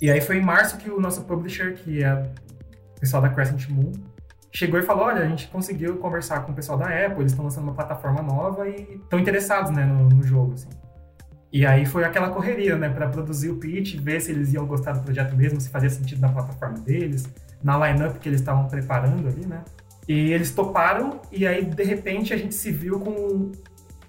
E aí foi em março que o nosso publisher, que é o pessoal da Crescent Moon, chegou e falou: olha, a gente conseguiu conversar com o pessoal da Apple, eles estão lançando uma plataforma nova e estão interessados né, no, no, jogo. Assim. E aí foi aquela correria, né, para produzir o pitch, ver se eles iam gostar do projeto mesmo, se fazia sentido na plataforma deles, na lineup que eles estavam preparando ali, né. E eles toparam, e aí de repente a gente se viu com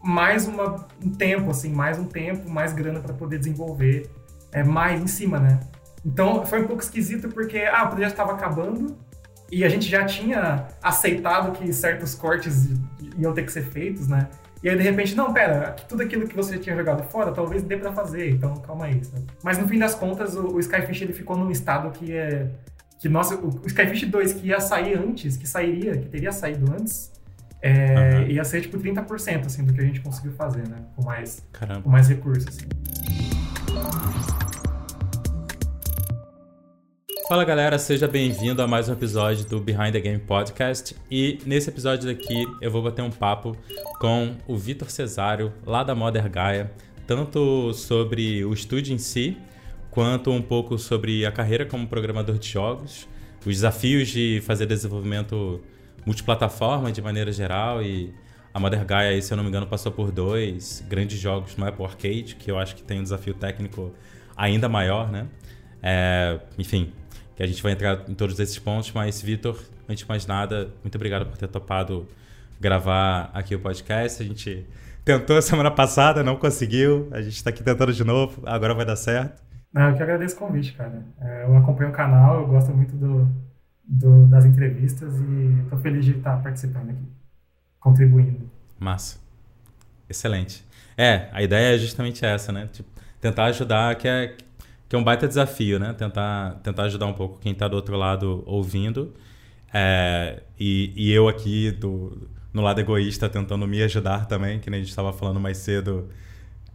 mais uma, um tempo, assim, mais um tempo, mais grana para poder desenvolver é, mais em cima, né. Então foi um pouco esquisito porque ah, o projeto estava acabando e a gente já tinha aceitado que certos cortes iam ter que ser feitos, né? E aí, de repente, não, pera, tudo aquilo que você tinha jogado fora, talvez dê para fazer, então calma aí. Sabe? Mas no fim das contas, o, o Skyfish ele ficou num estado que é. Que, nossa, o, o Skyfish 2 que ia sair antes, que sairia, que teria saído antes, é, uhum. ia ser tipo 30% assim, do que a gente conseguiu fazer, né? Com mais, com mais recursos. Assim. Fala galera, seja bem-vindo a mais um episódio do Behind the Game Podcast. E nesse episódio daqui eu vou bater um papo com o Vitor Cesário, lá da Modern Gaia, tanto sobre o estúdio em si, quanto um pouco sobre a carreira como programador de jogos, os desafios de fazer desenvolvimento multiplataforma de maneira geral e a Modern Gaia, se eu não me engano, passou por dois grandes jogos no Apple Arcade, que eu acho que tem um desafio técnico ainda maior, né? É, enfim, a gente vai entrar em todos esses pontos, mas Vitor, antes de mais nada, muito obrigado por ter topado gravar aqui o podcast. A gente tentou semana passada, não conseguiu. A gente está aqui tentando de novo, agora vai dar certo. Eu que agradeço o convite, cara. É, eu acompanho o canal, eu gosto muito do, do das entrevistas e estou feliz de estar participando aqui, contribuindo. Massa. Excelente. É, a ideia é justamente essa, né? Tipo, tentar ajudar, que é que é um baita desafio, né? Tentar, tentar ajudar um pouco quem está do outro lado ouvindo. É, e, e, eu aqui, do, no lado egoísta, tentando me ajudar também, que nem a gente estava falando mais cedo,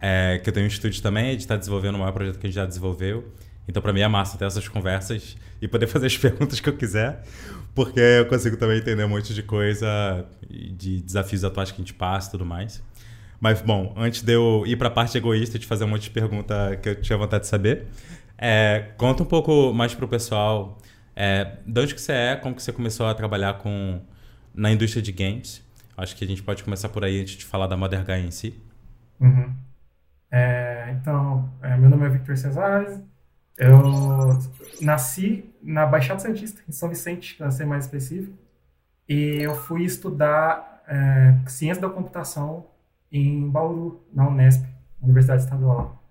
é, que eu tenho um estúdio também, de estar tá desenvolvendo o maior projeto que a gente já desenvolveu. Então, para mim é massa ter essas conversas e poder fazer as perguntas que eu quiser, porque eu consigo também entender um monte de coisa, de desafios atuais que a gente passa e tudo mais. Mas, bom, antes de eu ir para a parte egoísta de fazer um monte de pergunta que eu tinha vontade de saber, é, conta um pouco mais para o pessoal é, de onde que você é, como que você começou a trabalhar com, na indústria de games. Acho que a gente pode começar por aí antes de falar da Mother Guy em si. Uhum. É, então, é, meu nome é Victor Cesares. Eu nasci na Baixada Santista, em São Vicente, para ser mais específico. E eu fui estudar é, ciência da computação em Bauru, na Unesp, Universidade Estadual.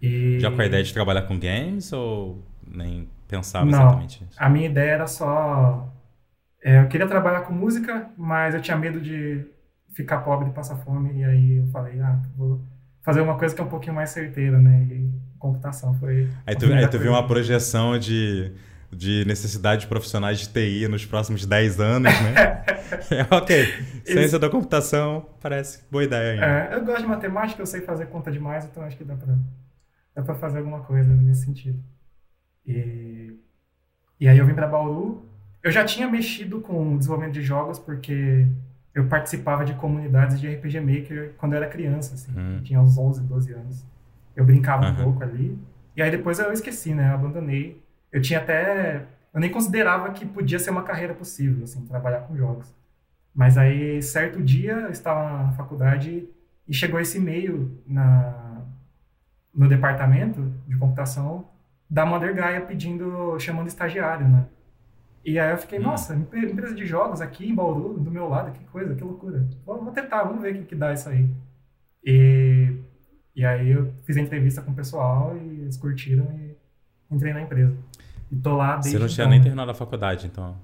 E... Já com a ideia de trabalhar com games ou nem pensava Não, exatamente isso? A minha ideia era só. É, eu queria trabalhar com música, mas eu tinha medo de ficar pobre e passar fome. E aí eu falei, ah, vou fazer uma coisa que é um pouquinho mais certeira, né? E computação foi. Aí tu, aí tu viu uma projeção de de necessidade de profissionais de TI nos próximos 10 anos, né? é, ok, ciência Isso. da computação parece boa ideia ainda. É, eu gosto de matemática, eu sei fazer conta demais, então acho que dá para dá pra fazer alguma coisa nesse sentido. E, e aí eu vim para Bauru. Eu já tinha mexido com o desenvolvimento de jogos, porque eu participava de comunidades de RPG Maker quando eu era criança, assim, hum. tinha uns 11, 12 anos. Eu brincava uhum. um pouco ali. E aí depois eu esqueci, né? Eu abandonei eu tinha até. Eu nem considerava que podia ser uma carreira possível, assim, trabalhar com jogos. Mas aí, certo dia, eu estava na faculdade e chegou esse e-mail na, no departamento de computação da Mother Gaia pedindo, chamando estagiário, né? E aí eu fiquei, hum. nossa, empresa de jogos aqui em Bauru, do meu lado, que coisa, que loucura. Vou, vou tentar, vamos ver o que, que dá isso aí. E, e aí eu fiz a entrevista com o pessoal e eles curtiram e entrei na empresa. E tô lá desde Você não tinha então. nem terminado a faculdade, então?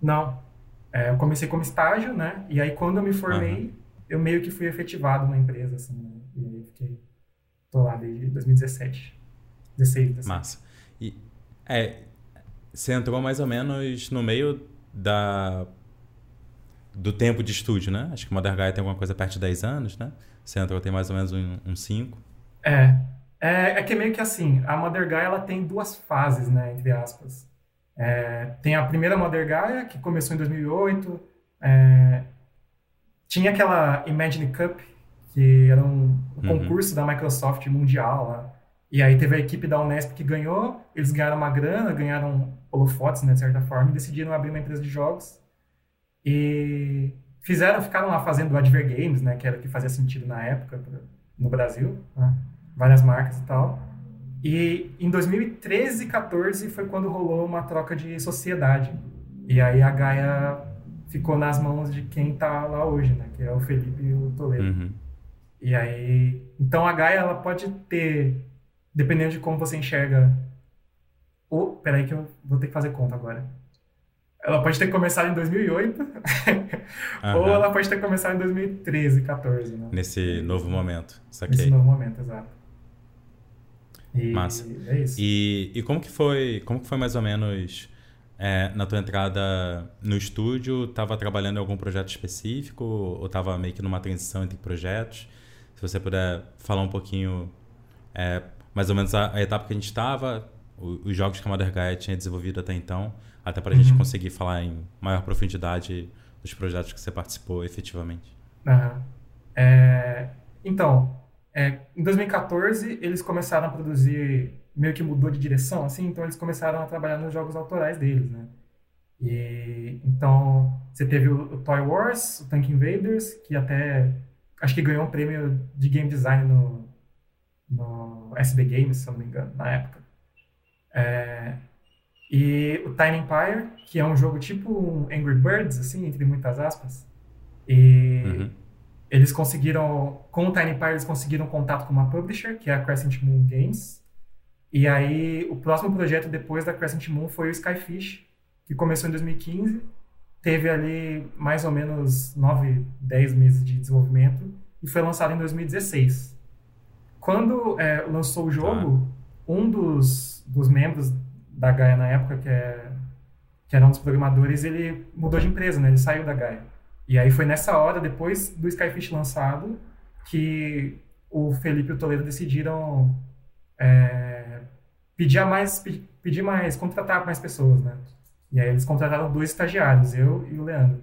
Não. É, eu comecei como estágio, né? E aí quando eu me formei, uhum. eu meio que fui efetivado na empresa, assim, né? E aí fiquei... Tô lá desde 2017. 16, 17. Massa. E, é, você entrou mais ou menos no meio da do tempo de estúdio, né? Acho que o Mother tem alguma coisa perto de 10 anos, né? Você entrou tem mais ou menos uns um, um 5. É, é, é que meio que assim, a Mother Gaia ela tem duas fases, né, entre aspas. É, tem a primeira Mother Gaia, que começou em 2008. É, tinha aquela Imagine Cup, que era um, um uhum. concurso da Microsoft mundial lá. E aí teve a equipe da Unesp que ganhou, eles ganharam uma grana, ganharam holofotes, né, de certa forma, e decidiram abrir uma empresa de jogos. E fizeram, ficaram lá fazendo Adver Games, né, que era o que fazia sentido na época no Brasil, né, várias marcas e tal. E em 2013 e 14 foi quando rolou uma troca de sociedade. E aí a Gaia ficou nas mãos de quem tá lá hoje, né, que é o Felipe e o Toledo. Uhum. E aí, então a Gaia ela pode ter dependendo de como você enxerga. Ou, peraí que eu vou ter que fazer conta agora. Ela pode ter começado em 2008, uhum. ou ela pode ter começado em 2013, 14, né? Nesse novo momento, saquei. Nesse novo momento, exato. E Massa. É isso. E, e como que foi, como que foi mais ou menos é, na tua entrada no estúdio? Tava trabalhando em algum projeto específico ou tava meio que numa transição entre projetos? Se você puder falar um pouquinho é, mais ou menos a, a etapa que a gente estava, os jogos que a Mother Gaia tinha desenvolvido até então, até para a uhum. gente conseguir falar em maior profundidade dos projetos que você participou efetivamente. Uhum. É, então, é, em 2014 eles começaram a produzir, meio que mudou de direção, assim, então eles começaram a trabalhar nos jogos autorais deles, né? E, então, você teve o, o Toy Wars, o Tank Invaders, que até acho que ganhou um prêmio de game design no, no SB Games, se eu não me engano, na época. É, e o Tiny Empire, que é um jogo tipo um Angry Birds, assim, entre muitas aspas. E uhum. Eles conseguiram, com o Tiny Empire, eles conseguiram contato com uma publisher, que é a Crescent Moon Games. E aí, o próximo projeto depois da Crescent Moon foi o Skyfish, que começou em 2015. Teve ali mais ou menos 9, 10 meses de desenvolvimento e foi lançado em 2016. Quando é, lançou o jogo, tá. um dos, dos membros da Gaia na época, que, é, que era um dos programadores, ele mudou de empresa, né? Ele saiu da Gaia. E aí foi nessa hora, depois do Skyfish lançado, que o Felipe e o Toledo decidiram é, pedir mais, pedir mais, contratar mais pessoas, né? E aí eles contrataram dois estagiários, eu e o Leandro.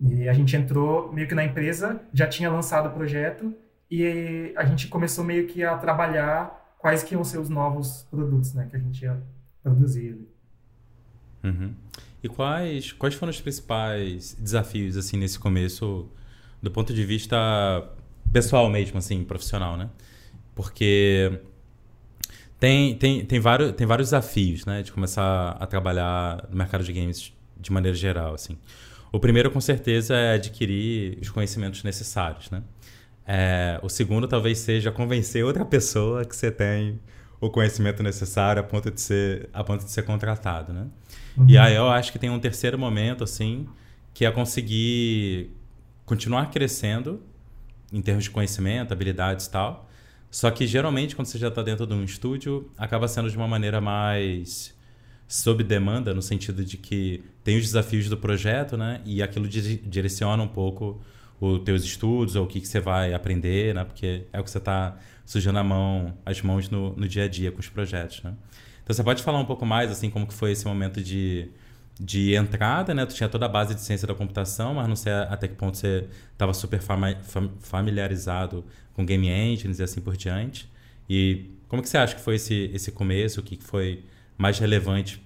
E a gente entrou meio que na empresa, já tinha lançado o projeto, e a gente começou meio que a trabalhar quais que iam ser os novos produtos, né, que a gente ia produzir. Uhum. E quais, quais foram os principais desafios, assim, nesse começo, do ponto de vista pessoal mesmo, assim, profissional, né? Porque tem, tem, tem, vários, tem vários desafios, né, de começar a trabalhar no mercado de games de maneira geral, assim. O primeiro, com certeza, é adquirir os conhecimentos necessários, né? É, o segundo talvez seja convencer outra pessoa que você tem o conhecimento necessário a ponto de ser, a ponto de ser contratado, né? Uhum. E aí eu acho que tem um terceiro momento, assim, que é conseguir continuar crescendo em termos de conhecimento, habilidades e tal. Só que geralmente quando você já está dentro de um estúdio, acaba sendo de uma maneira mais sob demanda, no sentido de que tem os desafios do projeto, né? E aquilo direciona um pouco os teus estudos ou o que, que você vai aprender, né? Porque é o que você está sujando a mão, as mãos no, no dia a dia com os projetos, né? Então você pode falar um pouco mais assim como que foi esse momento de, de entrada, né? Tu tinha toda a base de ciência da computação, mas não sei até que ponto você estava super familiarizado com game engines e assim por diante. E como que você acha que foi esse esse começo? O que foi mais relevante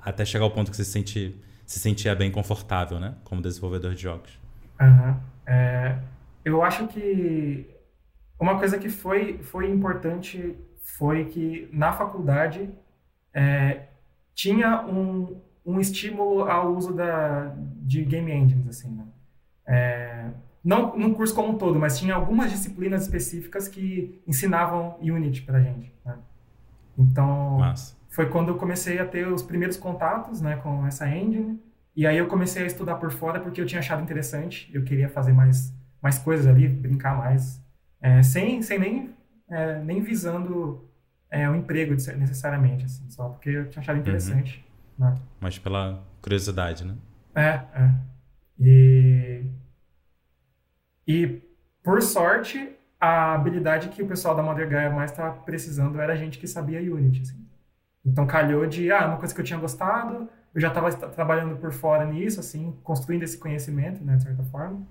até chegar ao ponto que você se sente se sentia bem confortável, né? Como desenvolvedor de jogos. Uhum. É, eu acho que uma coisa que foi, foi importante foi que na faculdade é, tinha um, um estímulo ao uso da, de game engines, assim, né? É, não no curso como um todo, mas tinha algumas disciplinas específicas que ensinavam Unity pra gente, né? Então, foi quando eu comecei a ter os primeiros contatos, né, com essa engine, e aí eu comecei a estudar por fora porque eu tinha achado interessante, eu queria fazer mais, mais coisas ali, brincar mais, é, sem, sem nem, é, nem visando é, o emprego necessariamente, assim, só porque eu tinha achado uhum. interessante. Uhum. Né? Mas pela curiosidade, né? É, é. E, e por sorte, a habilidade que o pessoal da Mother Gaia mais estava precisando era a gente que sabia Unity. Assim. Então calhou de, ah, uma coisa que eu tinha gostado, eu já estava trabalhando por fora nisso, assim, construindo esse conhecimento, né, de certa forma.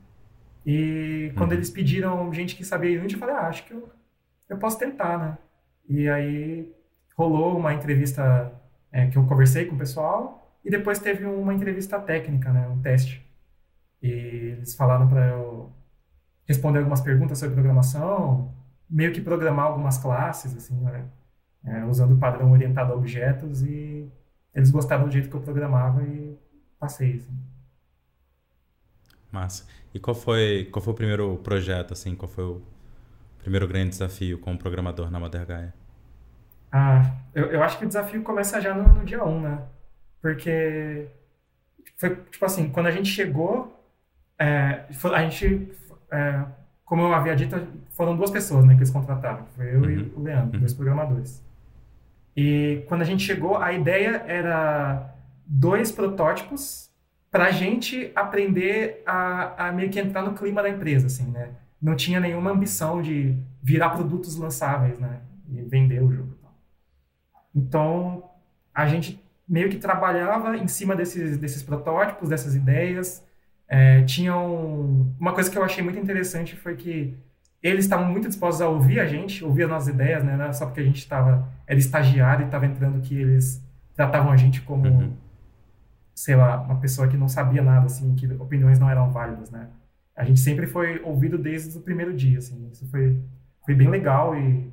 E quando uhum. eles pediram gente que sabia Unity, eu falei, ah, acho que eu, eu posso tentar, né? E aí rolou uma entrevista é, que eu conversei com o pessoal e depois teve uma entrevista técnica, né, um teste. E eles falaram para eu responder algumas perguntas sobre programação, meio que programar algumas classes, assim, né, é, usando o padrão orientado a objetos e eles gostaram do jeito que eu programava e passei, assim. Massa. E qual foi, qual foi o primeiro projeto, assim, qual foi o primeiro grande desafio como programador na Mother Gaia? Ah, eu, eu acho que o desafio começa já no, no dia 1, um, né? Porque foi, tipo assim, quando a gente chegou, é, a gente, é, como eu havia dito, foram duas pessoas, né, que eles contrataram. Foi eu uhum. e o Leandro, uhum. dois programadores. E quando a gente chegou, a ideia era dois protótipos para a gente aprender a, a meio que entrar no clima da empresa, assim, né? Não tinha nenhuma ambição de virar produtos lançáveis, né? E vender o jogo. Então, a gente meio que trabalhava em cima desses, desses protótipos, dessas ideias. É, uma coisa que eu achei muito interessante foi que eles estavam muito dispostos a ouvir a gente, ouvir as nossas ideias, né? Não era só porque a gente estava era estagiário e estava entrando que eles tratavam a gente como, uhum. Sei lá, uma pessoa que não sabia nada, assim, que opiniões não eram válidas, né? A gente sempre foi ouvido desde o primeiro dia, assim. Isso foi, foi bem legal e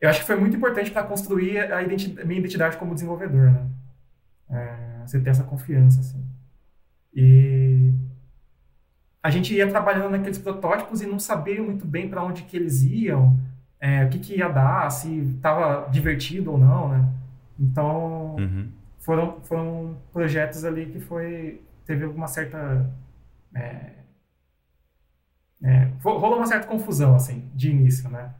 eu acho que foi muito importante para construir a identidade, minha identidade como desenvolvedor, né? É, você ter essa confiança, assim. E a gente ia trabalhando naqueles protótipos e não sabia muito bem para onde que eles iam, é, o que, que ia dar, se estava divertido ou não, né? Então, uhum. Foram, foram projetos ali que foi teve alguma certa é, é, rolou uma certa confusão assim de início, né?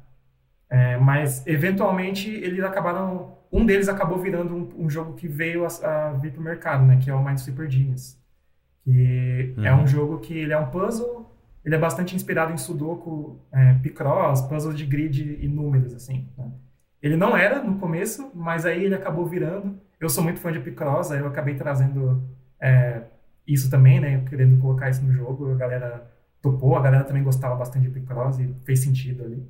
É, mas, eventualmente, eles acabaram... Um deles acabou virando um, um jogo que veio a, a vir para o mercado, né? Que é o Mind Super Genius. Que uhum. é um jogo que ele é um puzzle... Ele é bastante inspirado em Sudoku, é, Picross, puzzles de grid e números, assim. Né? Ele não era no começo, mas aí ele acabou virando. Eu sou muito fã de Picross, aí eu acabei trazendo é, isso também, né? Querendo colocar isso no jogo. A galera topou, a galera também gostava bastante de Picross e fez sentido ali.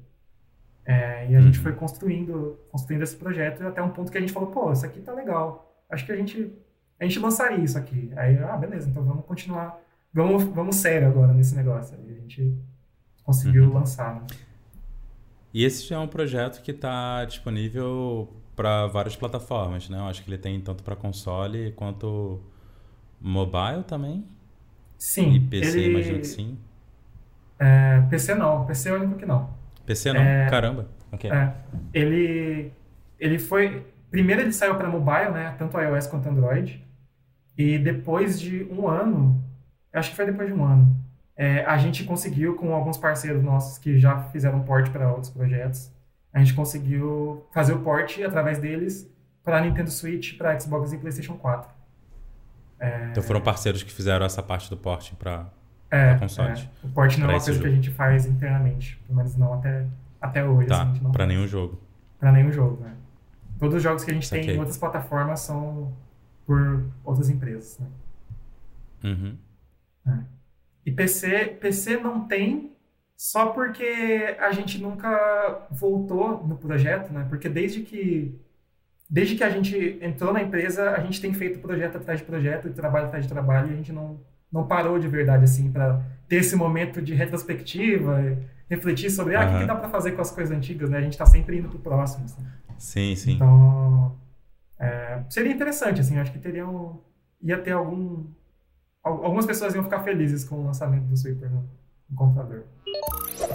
É, e a uhum. gente foi construindo, construindo esse projeto até um ponto que a gente falou, pô, isso aqui tá legal. Acho que a gente, a gente lançaria isso aqui. Aí, ah, beleza, então vamos continuar, vamos, vamos sério agora nesse negócio. Aí a gente conseguiu uhum. lançar. Né? E esse já é um projeto que está disponível para várias plataformas, né? Eu acho que ele tem tanto para console quanto mobile também. Sim. E PC, ele... imagino que sim. É, PC não, PC é o único que não. PC não, é, caramba. Okay. É, ele, ele foi. Primeiro ele saiu para mobile, né? Tanto iOS quanto Android. E depois de um ano, acho que foi depois de um ano, é, a gente conseguiu, com alguns parceiros nossos que já fizeram port para outros projetos, a gente conseguiu fazer o port através deles para Nintendo Switch, para Xbox e PlayStation 4. É... Então foram parceiros que fizeram essa parte do port para é, console. É. O port não é uma coisa jogo. que a gente faz internamente, pelo menos não até, até hoje. Tá, assim, para nenhum jogo. Para nenhum jogo, né? Todos os jogos que a gente tem em outras plataformas são por outras empresas, né? Uhum. É. E PC, PC não tem só porque a gente nunca voltou no projeto, né? Porque desde que desde que a gente entrou na empresa, a gente tem feito projeto atrás de projeto e trabalho atrás de trabalho e a gente não não parou de verdade, assim, para ter esse momento de retrospectiva, refletir sobre, ah, o que, que, dá para fazer com as coisas antigas, né? A gente está sempre indo para o próximo. Assim. Sim, sim. Então, é, seria interessante, assim, acho que teriam, ia ter algum, algumas pessoas iam ficar felizes com o lançamento do Sweeper no,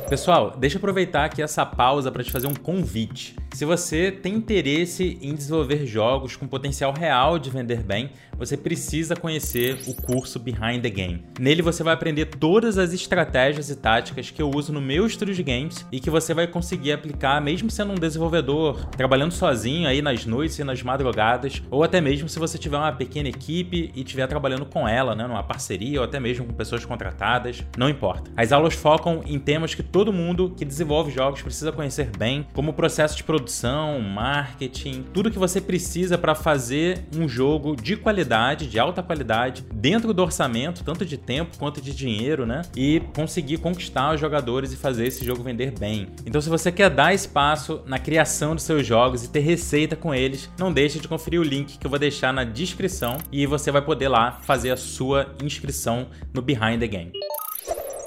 Pessoal, deixa eu aproveitar aqui essa pausa para te fazer um convite. Se você tem interesse em desenvolver jogos com potencial real de vender bem, você precisa conhecer o curso Behind the Game. Nele você vai aprender todas as estratégias e táticas que eu uso no meu estúdio de games e que você vai conseguir aplicar mesmo sendo um desenvolvedor, trabalhando sozinho aí nas noites e nas madrugadas, ou até mesmo se você tiver uma pequena equipe e estiver trabalhando com ela, né, numa parceria ou até mesmo com pessoas contratadas, não importa. As aulas focam em temas que todo mundo que desenvolve jogos precisa conhecer bem, como o processo de produção produção, marketing, tudo que você precisa para fazer um jogo de qualidade, de alta qualidade, dentro do orçamento, tanto de tempo quanto de dinheiro, né? E conseguir conquistar os jogadores e fazer esse jogo vender bem. Então, se você quer dar espaço na criação dos seus jogos e ter receita com eles, não deixe de conferir o link que eu vou deixar na descrição e você vai poder lá fazer a sua inscrição no Behind the Game.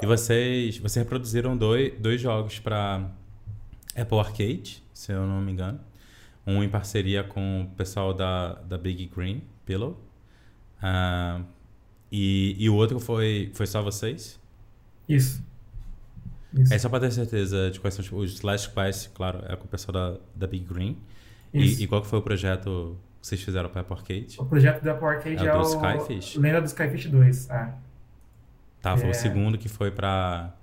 E vocês, vocês reproduziram dois, dois jogos para Apple Arcade, se eu não me engano. Um em parceria com o pessoal da, da Big Green Pillow. Uh, e, e o outro foi, foi só vocês? Isso. Isso. É só para ter certeza de quais são tipo, os Last Quest, claro, é com o pessoal da, da Big Green. E, e, qual que foi o projeto que vocês fizeram para Apple Arcade? O projeto da Apple Arcade é, é o Skyfish? Lenda do Skyfish 2. Ah. Tá, foi é... o segundo que foi para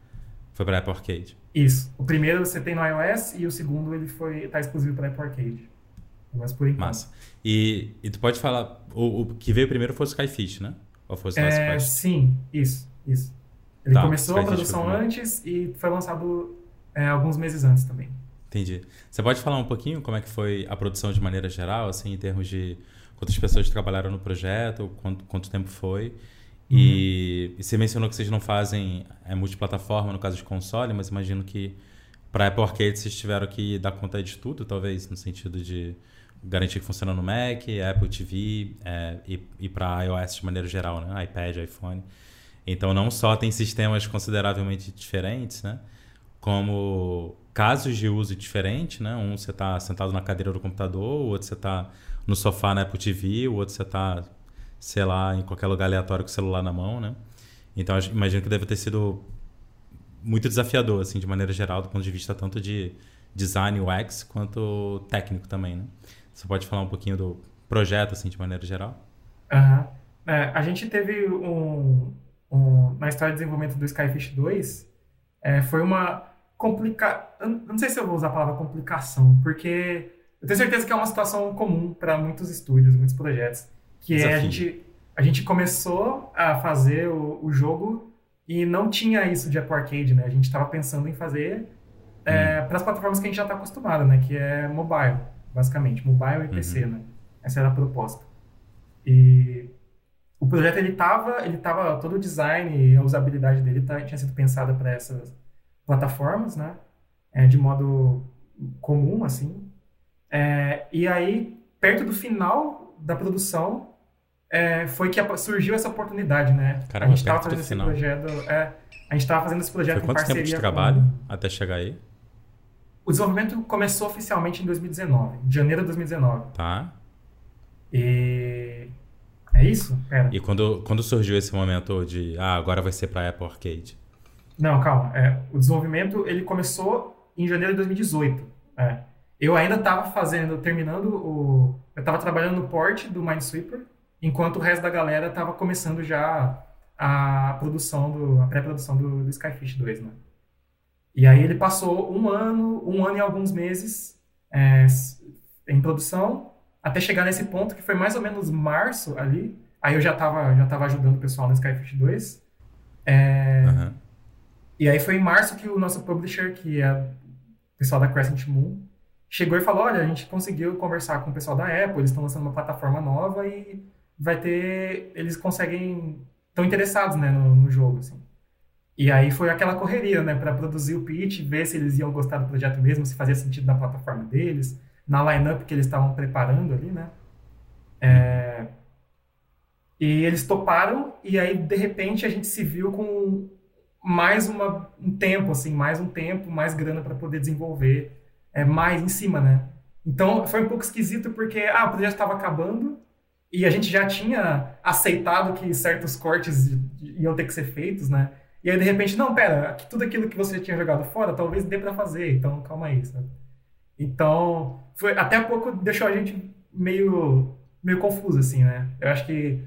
foi para Apple Arcade. Isso. O primeiro você tem no iOS e o segundo ele foi tá exclusivo para Apple Arcade. Mas por enquanto. Massa. E, e tu pode falar o, o que veio primeiro foi o Skyfish, né? Ou foi o é, Sim, isso, isso. Ele tá, começou a produção antes e foi lançado é, alguns meses antes também. Entendi. Você pode falar um pouquinho como é que foi a produção de maneira geral, assim, em termos de quantas pessoas trabalharam no projeto, quanto, quanto tempo foi? Uhum. E, e, você mencionou que vocês não fazem é, multiplataforma no caso de console, mas imagino que para Apple Arcade vocês tiveram que dar conta de tudo, talvez, no sentido de garantir que funciona no Mac, Apple TV é, e, e para iOS de maneira geral, né? iPad, iPhone. Então não só tem sistemas consideravelmente diferentes, né? Como casos de uso diferentes, né? Um você está sentado na cadeira do computador, o outro você está no sofá na Apple TV, o outro você está sei lá, em qualquer lugar aleatório com o celular na mão, né? Então, imagino que deve ter sido muito desafiador, assim, de maneira geral, do ponto de vista tanto de design UX quanto técnico também, né? Você pode falar um pouquinho do projeto, assim, de maneira geral? Uhum. É, a gente teve um, um, Na história de desenvolvimento do Skyfish 2, é, foi uma complica... não sei se eu vou usar a palavra complicação, porque eu tenho certeza que é uma situação comum para muitos estúdios, muitos projetos que é a gente, a gente começou a fazer o, o, jogo e não tinha isso de Apple Arcade, né? A gente estava pensando em fazer é, hum. para as plataformas que a gente já está acostumado, né? Que é mobile, basicamente, mobile e PC, uhum. né? Essa era a proposta. E o projeto ele tava, ele tava todo o design e a usabilidade dele tá, tinha sido pensada para essas plataformas, né? É, de modo comum, assim. É, e aí, perto do final da produção, é, foi que surgiu essa oportunidade, né? Caramba, a gente estava fazendo esse final. projeto. É, a gente estava fazendo esse projeto foi quanto em parceria tempo de trabalho com... até chegar aí? O desenvolvimento começou oficialmente em 2019, em janeiro de 2019. Tá. E é isso? Pera. E quando, quando surgiu esse momento de, ah, agora vai ser para Apple Arcade? Não, calma. É, o desenvolvimento ele começou em janeiro de 2018. É. Eu ainda estava fazendo, terminando o, eu estava trabalhando no port do Minesweeper enquanto o resto da galera estava começando já a produção do, a pré-produção do, do, Skyfish 2, né? E aí ele passou um ano, um ano e alguns meses é, em produção, até chegar nesse ponto que foi mais ou menos março ali. Aí eu já estava já tava ajudando o pessoal no Skyfish 2. É, uhum. E aí foi em março que o nosso publisher, que é o pessoal da Crescent Moon, chegou e falou, olha, a gente conseguiu conversar com o pessoal da Apple, eles estão lançando uma plataforma nova e vai ter. Eles conseguem. estão interessados né, no, no, jogo. Assim. E aí foi aquela correria, né, para produzir o pitch, ver se eles iam gostar do projeto mesmo, se fazia sentido na plataforma deles, na lineup que eles estavam preparando ali, né. É... E eles toparam, e aí de repente a gente se viu com mais uma, um tempo, assim, mais um tempo, mais grana para poder desenvolver é, mais em cima, né? Então foi um pouco esquisito porque ah, o projeto estava acabando e a gente já tinha aceitado que certos cortes iam ter que ser feitos, né? E aí, de repente, não, pera, tudo aquilo que você tinha jogado fora, talvez dê para fazer, então calma aí, sabe? Então, foi, até pouco deixou a gente meio, meio confuso, assim, né? Eu acho que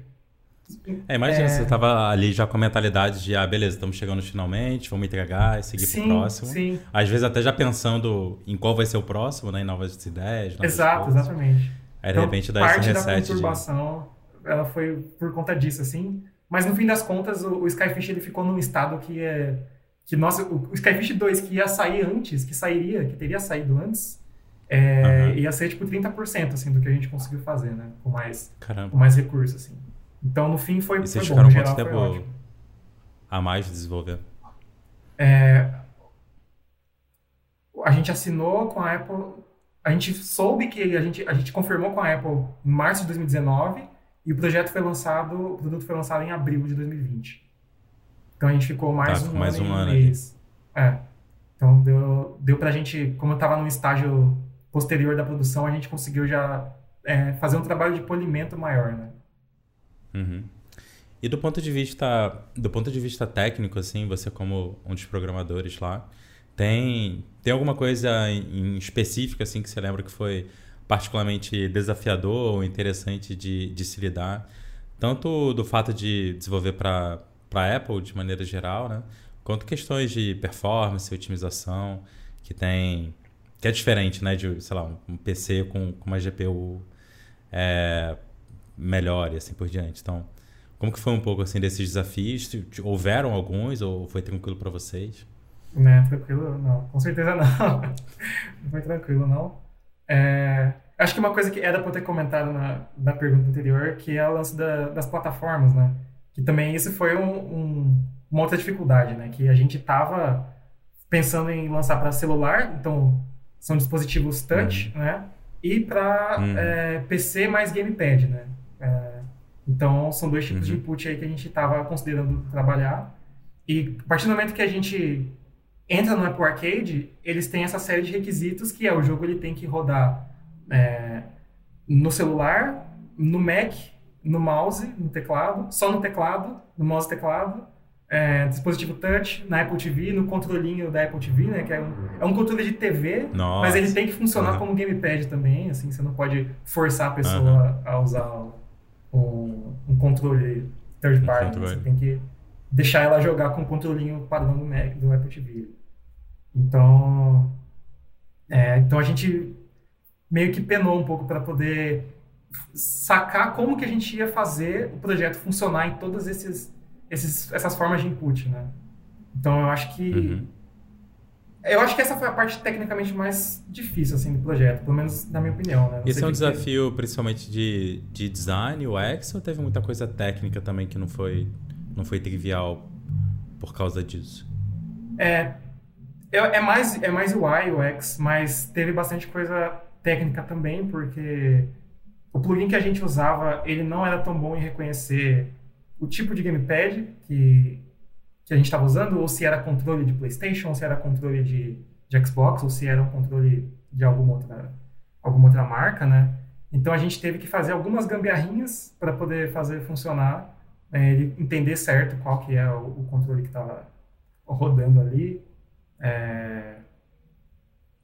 é, imagina, é... você estava ali já com a mentalidade de, ah, beleza, estamos chegando finalmente, vamos entregar e seguir sim, pro próximo. Sim. Às vezes até já pensando em qual vai ser o próximo, né? Em novas ideias. Novas Exato, coisas. exatamente. Aí, de então, repente, dá esse reset. Parte da conturbação, de... ela foi por conta disso, assim. Mas, no fim das contas, o, o Skyfish ele ficou num estado que é... Que, nossa, o, o Skyfish 2, que ia sair antes, que sairia, que teria saído antes, é, Aham. ia ser tipo 30% assim, do que a gente conseguiu fazer, né? Com mais, Caramba. com mais recursos, assim. Então, no fim, foi, E vocês foi bom. ficaram No quanto tempo ótimo. a mais de desenvolver? É, a gente assinou com a Apple. A gente soube que a gente, a gente confirmou com a Apple em março de 2019 e o projeto foi lançado, o produto foi lançado em abril de 2020. Então a gente ficou mais Tá, um mais ano um ano mês. É. Então deu, deu pra gente, como eu tava num estágio posterior da produção, a gente conseguiu já é, fazer um trabalho de polimento maior, né? Uhum. E do ponto de vista do ponto de vista técnico, assim, você como um dos programadores lá, tem tem alguma coisa em, específico assim que você lembra que foi particularmente desafiador ou interessante de, de se lidar, tanto do fato de desenvolver para para Apple de maneira geral, né, quanto questões de performance, otimização, que tem que é diferente, né, de sei lá um PC com, com uma GPU é, melhor e assim por diante. Então, como que foi um pouco assim desses desafios? Houveram alguns ou foi tranquilo para vocês? Né, tranquilo? Não, com certeza não. não foi tranquilo, não. É, acho que uma coisa que era para eu ter comentado na, na pergunta anterior, que é o lance da- das plataformas, né? Que também isso foi um- um- uma outra dificuldade, né? Que a gente estava pensando em lançar para celular, então são dispositivos touch, né? E para Uhum. PC mais gamepad, né? É, então são dois tipos de Uhum. input aí que a gente estava considerando trabalhar. E a partir do momento que a gente entra no Apple Arcade, eles têm essa série de requisitos que é o jogo ele tem que rodar é, no celular, no Mac, no mouse, no teclado, só no teclado, no mouse e teclado, é, dispositivo touch, na Apple TV, no controlinho da Apple TV, né, que é um, é um controle de TV, Nossa. mas ele tem que funcionar Uhum. como gamepad também, assim, você não pode forçar a pessoa a usar um, um controle third Um party, né? controle. você tem que deixar ela jogar com o controlinho padrão do Mac, do Apple TV. Então, é, então a gente meio que penou um pouco para poder sacar como que a gente ia fazer o projeto funcionar em todas esses, esses, essas formas de input, né? Então eu acho que Uhum. eu acho que essa foi a parte tecnicamente mais difícil assim do projeto, pelo menos na minha opinião, né? Esse é um o que que- desafio principalmente de, de design, UX, ou teve muita coisa técnica também que não foi, não foi trivial por causa disso? É, é, mais é mais UI, UX, mas teve bastante coisa técnica também, porque o plugin que a gente usava, ele não era tão bom em reconhecer o tipo de gamepad que, que a gente estava usando, ou se era controle de PlayStation, ou se era controle de, de Xbox, ou se era um controle de alguma outra, alguma outra marca, né? Então a gente teve que fazer algumas gambiarrinhas para poder fazer funcionar, né, ele entender certo qual que é o, o controle que estava rodando ali. É,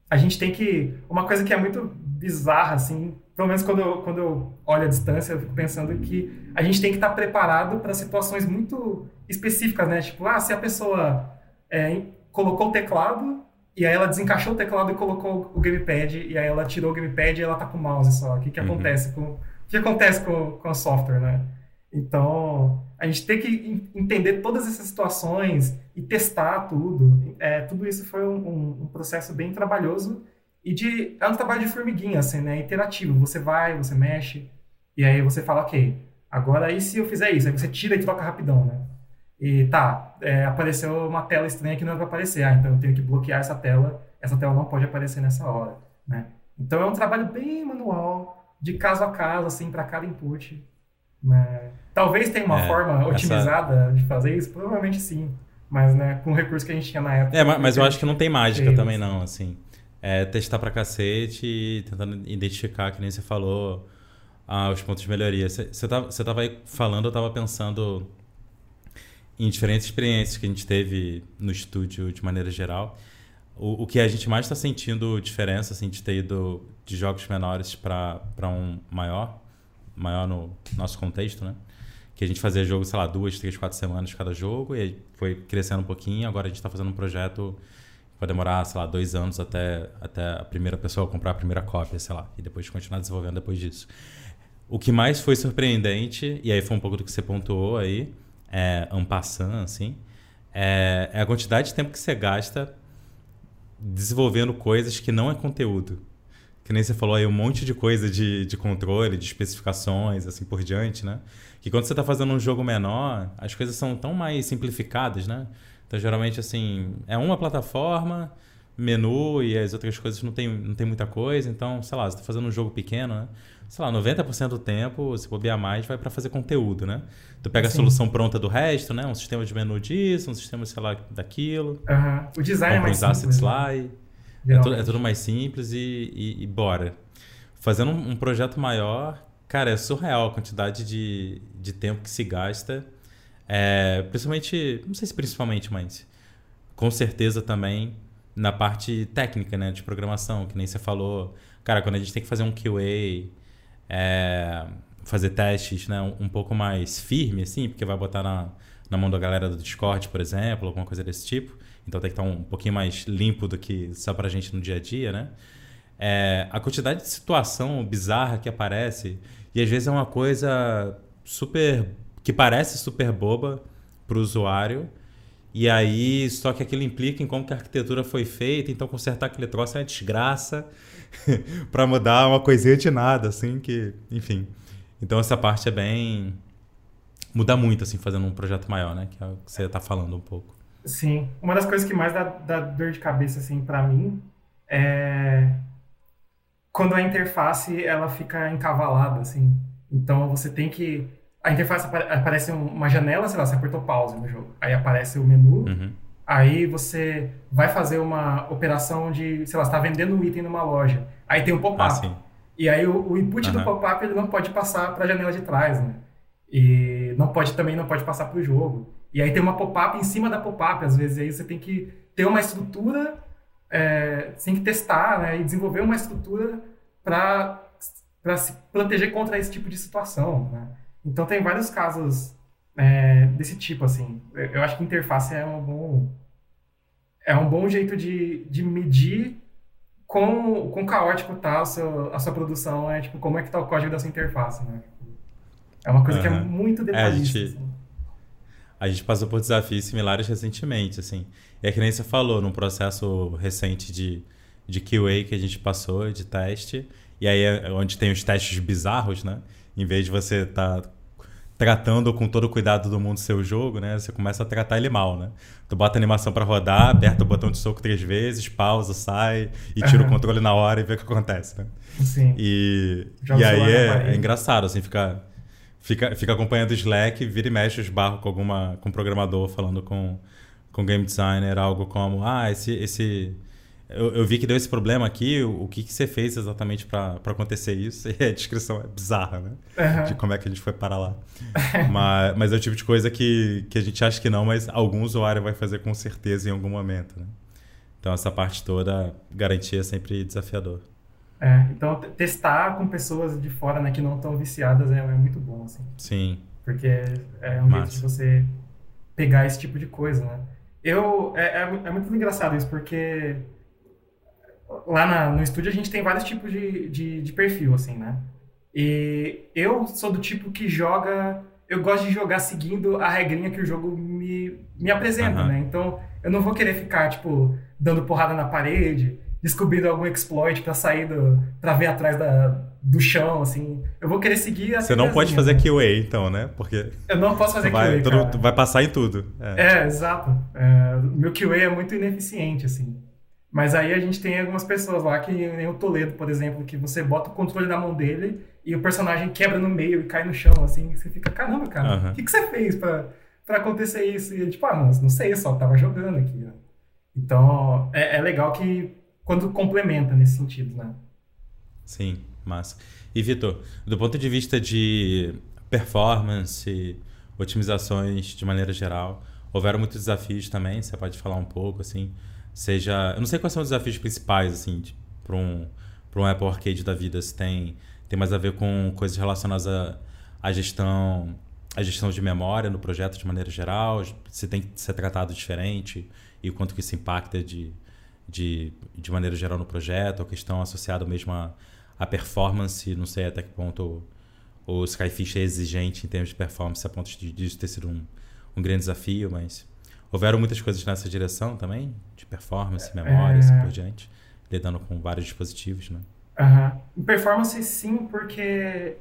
A gente tem que. Uma coisa que é muito bizarra, assim, pelo menos quando eu, quando eu olho a distância, eu fico pensando que a gente tem que estar preparado para situações muito específicas, né? Tipo, ah, se a pessoa é, colocou o teclado e aí ela desencaixou o teclado e colocou o gamepad e aí ela tirou o gamepad e ela tá com o mouse só. O que que Uhum. acontece com o que acontece com, com o software, né? Então, a gente tem que en- entender todas essas situações e testar tudo. É, tudo isso foi um, um- um processo bem trabalhoso e de é um trabalho de formiguinha, assim, né? Interativo. Você vai, você mexe e aí você fala, ok, agora e se eu fizer isso? Aí você tira e troca rapidão, né? E tá, é, apareceu uma tela estranha que não é para aparecer. Ah, então eu tenho que bloquear essa tela. Essa tela não pode aparecer nessa hora, né? Então é um trabalho bem manual, de caso a caso, assim, para cada input. Né? Talvez tenha uma É, forma essa- otimizada de fazer isso, provavelmente sim. Mas, né, com o recurso que a gente tinha na época. É, ma- mas eu acho que não tem mágica também não, assim. É testar pra cacete e tentando identificar, que nem você falou, ah, os pontos de melhoria. Você, você, tava, você tava aí falando, eu tava pensando em diferentes experiências que a gente teve no estúdio de maneira geral. O, o que a gente mais está sentindo diferença, assim, de ter ido de jogos menores para um maior, maior no nosso contexto, né? Que a gente fazia jogo, sei lá, duas, três, quatro semanas cada jogo, e foi crescendo um pouquinho. Agora a gente está fazendo um projeto que vai demorar, sei lá, dois anos até, até a primeira pessoa comprar a primeira cópia, sei lá, e depois continuar desenvolvendo depois disso. O que mais foi surpreendente, e aí foi um pouco do que você pontuou aí, é, en passant, assim, é, é a quantidade de tempo que você gasta desenvolvendo coisas que não é conteúdo. Que nem você falou aí, um monte de coisa de, de controle, de especificações, assim por diante, né? Que quando você está fazendo um jogo menor, as coisas são tão mais simplificadas, né? Então, geralmente, assim, é uma plataforma, menu e as outras coisas não tem, não tem muita coisa. Então, sei lá, você está fazendo um jogo pequeno, né? Sei lá, 90% do tempo, se bobear mais, vai para fazer conteúdo, né? Tu pega Sim. a solução pronta do resto, né? Um sistema de menu disso, um sistema, sei lá, daquilo. Uhum. O design é mais simples. assets né? É, tudo, é tudo mais simples e, e, e bora. Fazendo um, um, projeto maior, cara, é surreal a quantidade de, de tempo que se gasta. É, principalmente, não sei se principalmente, mas com certeza também na parte técnica, né, de programação, que nem você falou. Cara, quando a gente tem que fazer um QA, é, fazer testes, né, um, um, pouco mais firme, assim, porque vai botar na, na mão da galera do Discord, por exemplo, alguma coisa desse tipo. Então tem que estar um pouquinho mais limpo do que só pra gente no dia a dia, né? É, a quantidade de situação bizarra que aparece, e às vezes é uma coisa super. que parece super boba pro usuário, e aí, só que aquilo implica em como que a arquitetura foi feita, então consertar aquele troço é uma desgraça para mudar uma coisinha de nada, assim, que, enfim. Então essa parte é bem muda muito assim fazendo um projeto maior, né, que é o que você está falando um pouco. Sim, uma das coisas que mais dá, dá dor de cabeça assim para mim é quando a interface ela fica encavalada assim. Então você tem que a interface aparece uma janela, sei lá, você apertou pause no jogo. Aí aparece o menu. Uhum. Aí você vai fazer uma operação de, sei lá, você está vendendo um item numa loja. Aí tem um pop-up. Ah, e aí o, o input uhum. do pop-up ele não pode passar para a janela de trás, né? E não pode também não pode passar para o jogo. E aí tem uma pop-up em cima da pop-up, às vezes aí você tem que ter uma estrutura, é, tem que testar, né? E desenvolver uma estrutura para se proteger contra esse tipo de situação, né? Então tem vários casos é, desse tipo, assim. Eu acho que interface é um bom, é um bom jeito de, de medir quão, quão caótico tá a sua, a sua produção, é tipo, como é que tá o código da sua interface, né? É uma coisa uhum. que é muito detalhista. É, a, gente, assim. A gente passou por desafios similares recentemente, assim. E é que nem você falou, num processo recente de, de QA que a gente passou, de teste, e aí é onde tem os testes bizarros, né? Em vez de você estar tá tratando com todo o cuidado do mundo seu jogo, né? Você começa a tratar ele mal, né? Tu bota a animação para rodar, aperta o botão de soco três vezes, pausa, sai e tira uhum. o controle na hora e vê o que acontece, né? Sim. E, e aí é, é, engraçado, assim, fica, fica, fica acompanhando o Slack, vira e mexe os barros com alguma com programador falando com com game designer, algo como, ah, esse esse eu, eu, vi que deu esse problema aqui, o, o que, que você fez exatamente para acontecer isso? E a descrição é bizarra, né? Uhum. De como é que a gente foi para lá. mas, mas é o tipo de coisa que, que a gente acha que não, mas algum usuário vai fazer com certeza em algum momento, né? Então essa parte toda, garantia é sempre desafiador. É, então testar com pessoas de fora né, que não estão viciadas é, é, muito bom, assim. Sim. Porque é um Massa. jeito de você pegar esse tipo de coisa, né? Eu, é, é, é muito engraçado isso, porque lá na, no estúdio a gente tem vários tipos de, de, de, perfil, assim, né? E eu sou do tipo que joga. Eu gosto de jogar seguindo a regrinha que o jogo me, me apresenta, uhum. né? Então eu não vou querer ficar, tipo, dando porrada na parede, descobrindo algum exploit para sair do. pra ver atrás da, do chão, assim. Eu vou querer seguir a Você não pode fazer QA, então, né? Porque. Eu não posso fazer vai, QA. Tudo, vai passar em tudo. É, é exato. É, meu QA é muito ineficiente, assim. Mas aí a gente tem algumas pessoas lá, que nem o Toledo, por exemplo, que você bota o controle na mão dele e o personagem quebra no meio e cai no chão, assim, e você fica, caramba, cara, o uhum. que, que você fez pra, pra acontecer isso? E tipo, ah, não, não sei, só tava jogando aqui. Né? Então, é, é legal que quando complementa nesse sentido, né? Sim, massa. E, Vitor, do ponto de vista de performance, otimizações de maneira geral, houveram muitos desafios também, você pode falar um pouco, assim, seja. Eu não sei quais são os desafios principais, assim, para um, um Apple Arcade da vida. Se tem, tem mais a ver com coisas relacionadas à, à gestão a gestão de memória no projeto de maneira geral, se tem que ser tratado diferente e o quanto que isso impacta de, de, de maneira geral no projeto, a questão associada mesmo à, à performance, não sei até que ponto o, o Skyfish é exigente em termos de performance a ponto de, de isso ter sido um, um grande desafio, mas Houveram muitas coisas nessa direção também, de performance, memória, é... assim por diante, lidando com vários dispositivos, né? Uhum. Performance sim, porque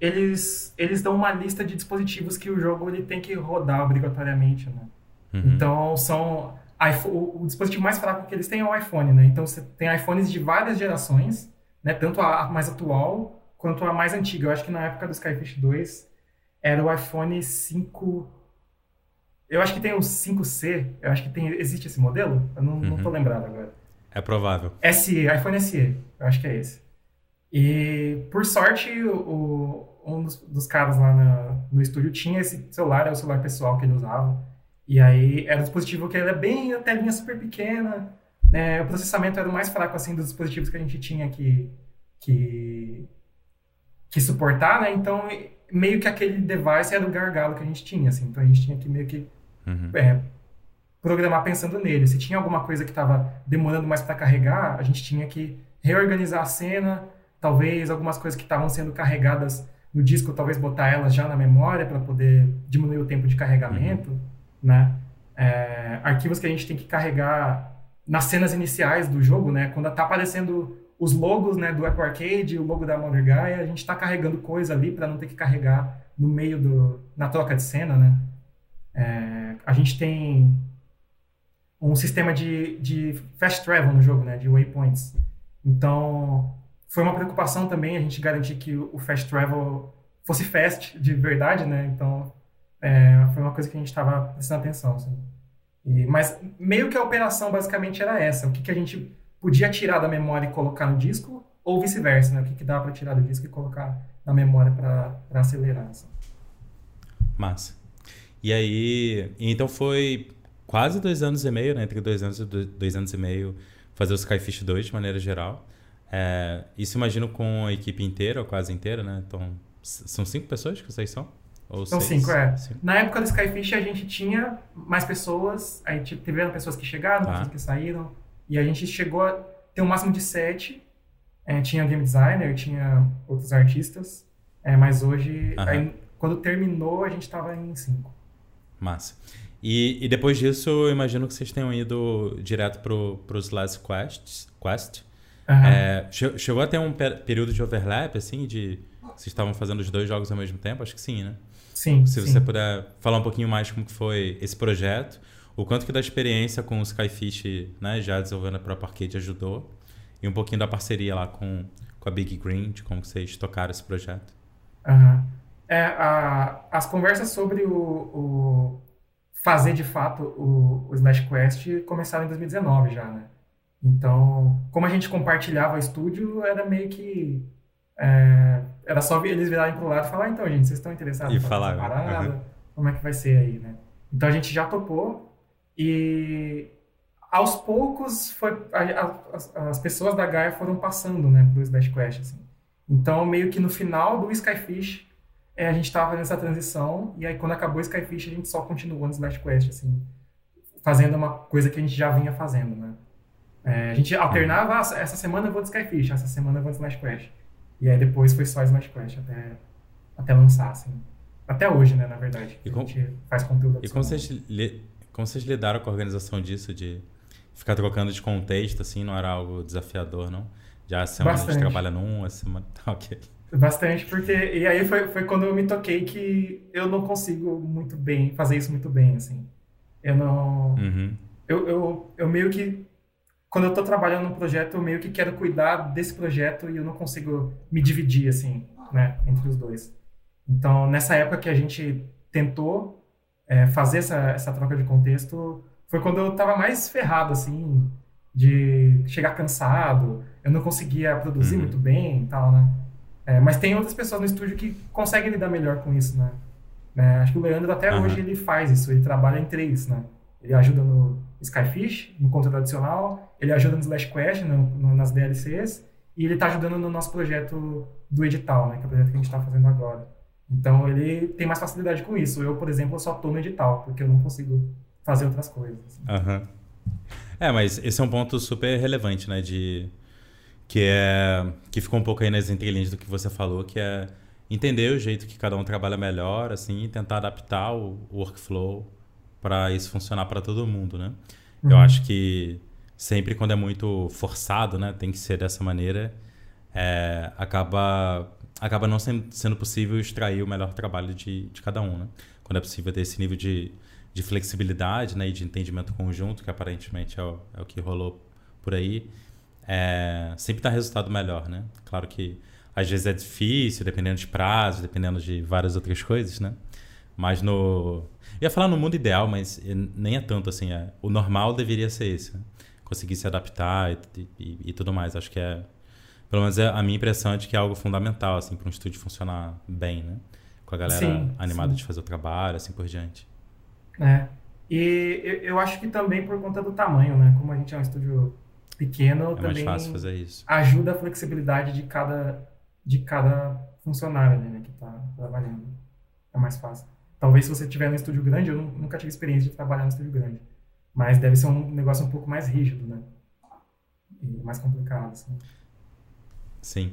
eles, eles dão uma lista de dispositivos que o jogo ele tem que rodar obrigatoriamente, né? Uhum. Então, são... O, o, dispositivo mais fraco que eles têm é o iPhone, né? Então, você tem iPhones de várias gerações, né? Tanto a mais atual quanto a mais antiga. Eu acho que na época do Skyfish 2 era o iPhone 5... Eu acho que tem o 5C, eu acho que tem, existe esse modelo, eu não, uhum. não tô lembrado agora. É provável. SE, iPhone SE, eu acho que é esse. E, por sorte, o, um dos, dos caras lá no, no estúdio tinha esse celular, é o celular pessoal que ele usava. E aí era um dispositivo que era bem, a telinha super pequena, né? o processamento era o mais fraco, assim, dos dispositivos que a gente tinha que, que, que suportar, né? Então, meio que aquele device era o gargalo que a gente tinha, assim. Então, a gente tinha que meio que uhum. é, programar pensando nele. Se tinha alguma coisa que estava demorando mais para carregar, a gente tinha que reorganizar a cena, talvez algumas coisas que estavam sendo carregadas no disco, talvez botar elas já na memória para poder diminuir o tempo de carregamento, uhum. Né? É, arquivos que a gente tem que carregar nas cenas iniciais do jogo, né? Quando tá aparecendo os logos, né, do Apple Arcade, o logo da Mother Gaia, a gente está carregando coisa ali para não ter que carregar no meio do na troca de cena, né? É, a gente tem um sistema de, de fast travel no jogo, né, de waypoints. Então, foi uma preocupação também a gente garantir que o fast travel fosse fast de verdade, né? Então, é, foi uma coisa que a gente estava prestando atenção. Assim. E, mas meio que a operação basicamente era essa: o que, que a gente podia tirar da memória e colocar no disco, ou vice-versa, né? O que, que dava para tirar do disco e colocar na memória para acelerar. Assim. Massa. E aí, então foi quase dois anos e meio, né? Entre dois anos e dois anos e meio, fazer o Skyfish 2 de maneira geral. É, isso imagino com a equipe inteira, ou quase inteira, né? Então, são cinco pessoas que vocês são? Ou são seis? cinco, é. Cinco. Na época do Skyfish a gente tinha mais pessoas, aí tiveram pessoas que chegaram, ah. pessoas que saíram, e a gente chegou a ter um máximo de sete. É, tinha game designer, tinha outros artistas, é, mas hoje, aí, quando terminou, a gente estava em cinco. Massa. E, e, depois disso, eu imagino que vocês tenham ido direto para os Last Quests, Quest, Uhum. É, chegou a ter um período de overlap, assim, de vocês estavam fazendo os dois jogos ao mesmo tempo? Acho que sim, né? Sim. Se sim. você puder falar um pouquinho mais como que foi esse projeto, o quanto que da experiência com o Skyfish, né, já desenvolvendo a própria arcade ajudou, e um pouquinho da parceria lá com, com a Big Green, de como vocês tocaram esse projeto. Uhum. É, a, as conversas sobre o, o fazer de fato o, o Slash Quest começaram em 2019 já, né? Então, como a gente compartilhava o estúdio, era meio que. É, era só eles virarem pro lado e falar: ah, então, gente, vocês estão interessados em falar parada? Uhum. Como é que vai ser aí, né? Então a gente já topou e aos poucos foi, a, a, as, as, pessoas da Gaia foram passando né, pro Slash Quest. Assim. Então, meio que no final do Skyfish, é, a gente estava fazendo essa transição, e aí quando acabou o Skyfish, a gente só continuou no Slash Quest, assim, fazendo uma coisa que a gente já vinha fazendo, né? É, a gente alternava, ah, essa semana eu vou de Skyfish, essa semana eu vou de Slash Quest. E aí depois foi só Slash Quest até, até lançar, assim. Até hoje, né, na verdade. E com, a gente faz conteúdo E como vocês, li, como vocês lidaram com a organização disso, de ficar trocando de contexto, assim, não era algo desafiador, não? Já a semana Bastante. a gente trabalha num, a semana... Ok. Bastante, porque... E aí foi, foi quando eu me toquei que eu não consigo muito bem, fazer isso muito bem, assim. Eu não... Uhum. Eu, eu, eu meio que quando eu estou trabalhando num projeto, eu meio que quero cuidar desse projeto e eu não consigo me dividir, assim, né, entre os dois. Então, nessa época que a gente tentou é, fazer essa, essa troca de contexto, foi quando eu estava mais ferrado, assim, de chegar cansado, eu não conseguia produzir uhum. muito bem e tal, né. É, mas tem outras pessoas no estúdio que conseguem lidar melhor com isso, né. É, acho que o Leandro até uhum. hoje ele faz isso, ele trabalha em três, né. Ele ajuda no Skyfish, no conteúdo adicional, ele ajuda no Slash Quest, no, no, nas DLCs, e ele está ajudando no nosso projeto do edital, né, que é o projeto que a gente está fazendo agora. Então ele tem mais facilidade com isso. Eu, por exemplo, só estou no edital, porque eu não consigo fazer outras coisas. Assim. Uhum. É, mas esse é um ponto super relevante, né, de que é que ficou um pouco aí nas entrelinhas do que você falou, que é entender o jeito que cada um trabalha melhor, assim, e tentar adaptar o workflow para isso funcionar para todo mundo, né? Uhum. Eu acho que sempre quando é muito forçado, né, tem que ser dessa maneira. é, acaba, acaba não sendo, possível extrair o melhor trabalho de, de cada um, né? Quando é possível ter esse nível de, de flexibilidade né, e de entendimento conjunto, que aparentemente é o, é o que rolou por aí, é, sempre dá resultado melhor, né? Claro que às vezes é difícil, dependendo de prazos, dependendo de várias outras coisas, né? Mas no... ia falar no mundo ideal, mas nem é tanto assim. É, o normal deveria ser esse, né? Conseguir se adaptar e, e, e tudo mais. Acho que é pelo menos é a minha impressão é de que é algo fundamental, assim, para um estúdio funcionar bem, né? Com a galera sim, animada sim. de fazer o trabalho, assim por diante. É. E eu acho que também por conta do tamanho, né? Como a gente é um estúdio pequeno, é também ajuda a flexibilidade de cada, de cada funcionário né, que está trabalhando. É mais fácil. Talvez se você tiver no estúdio grande, eu nunca tive experiência de trabalhar no estúdio grande. Mas deve ser um negócio um pouco mais rígido, né? E mais complicado, assim. Sim.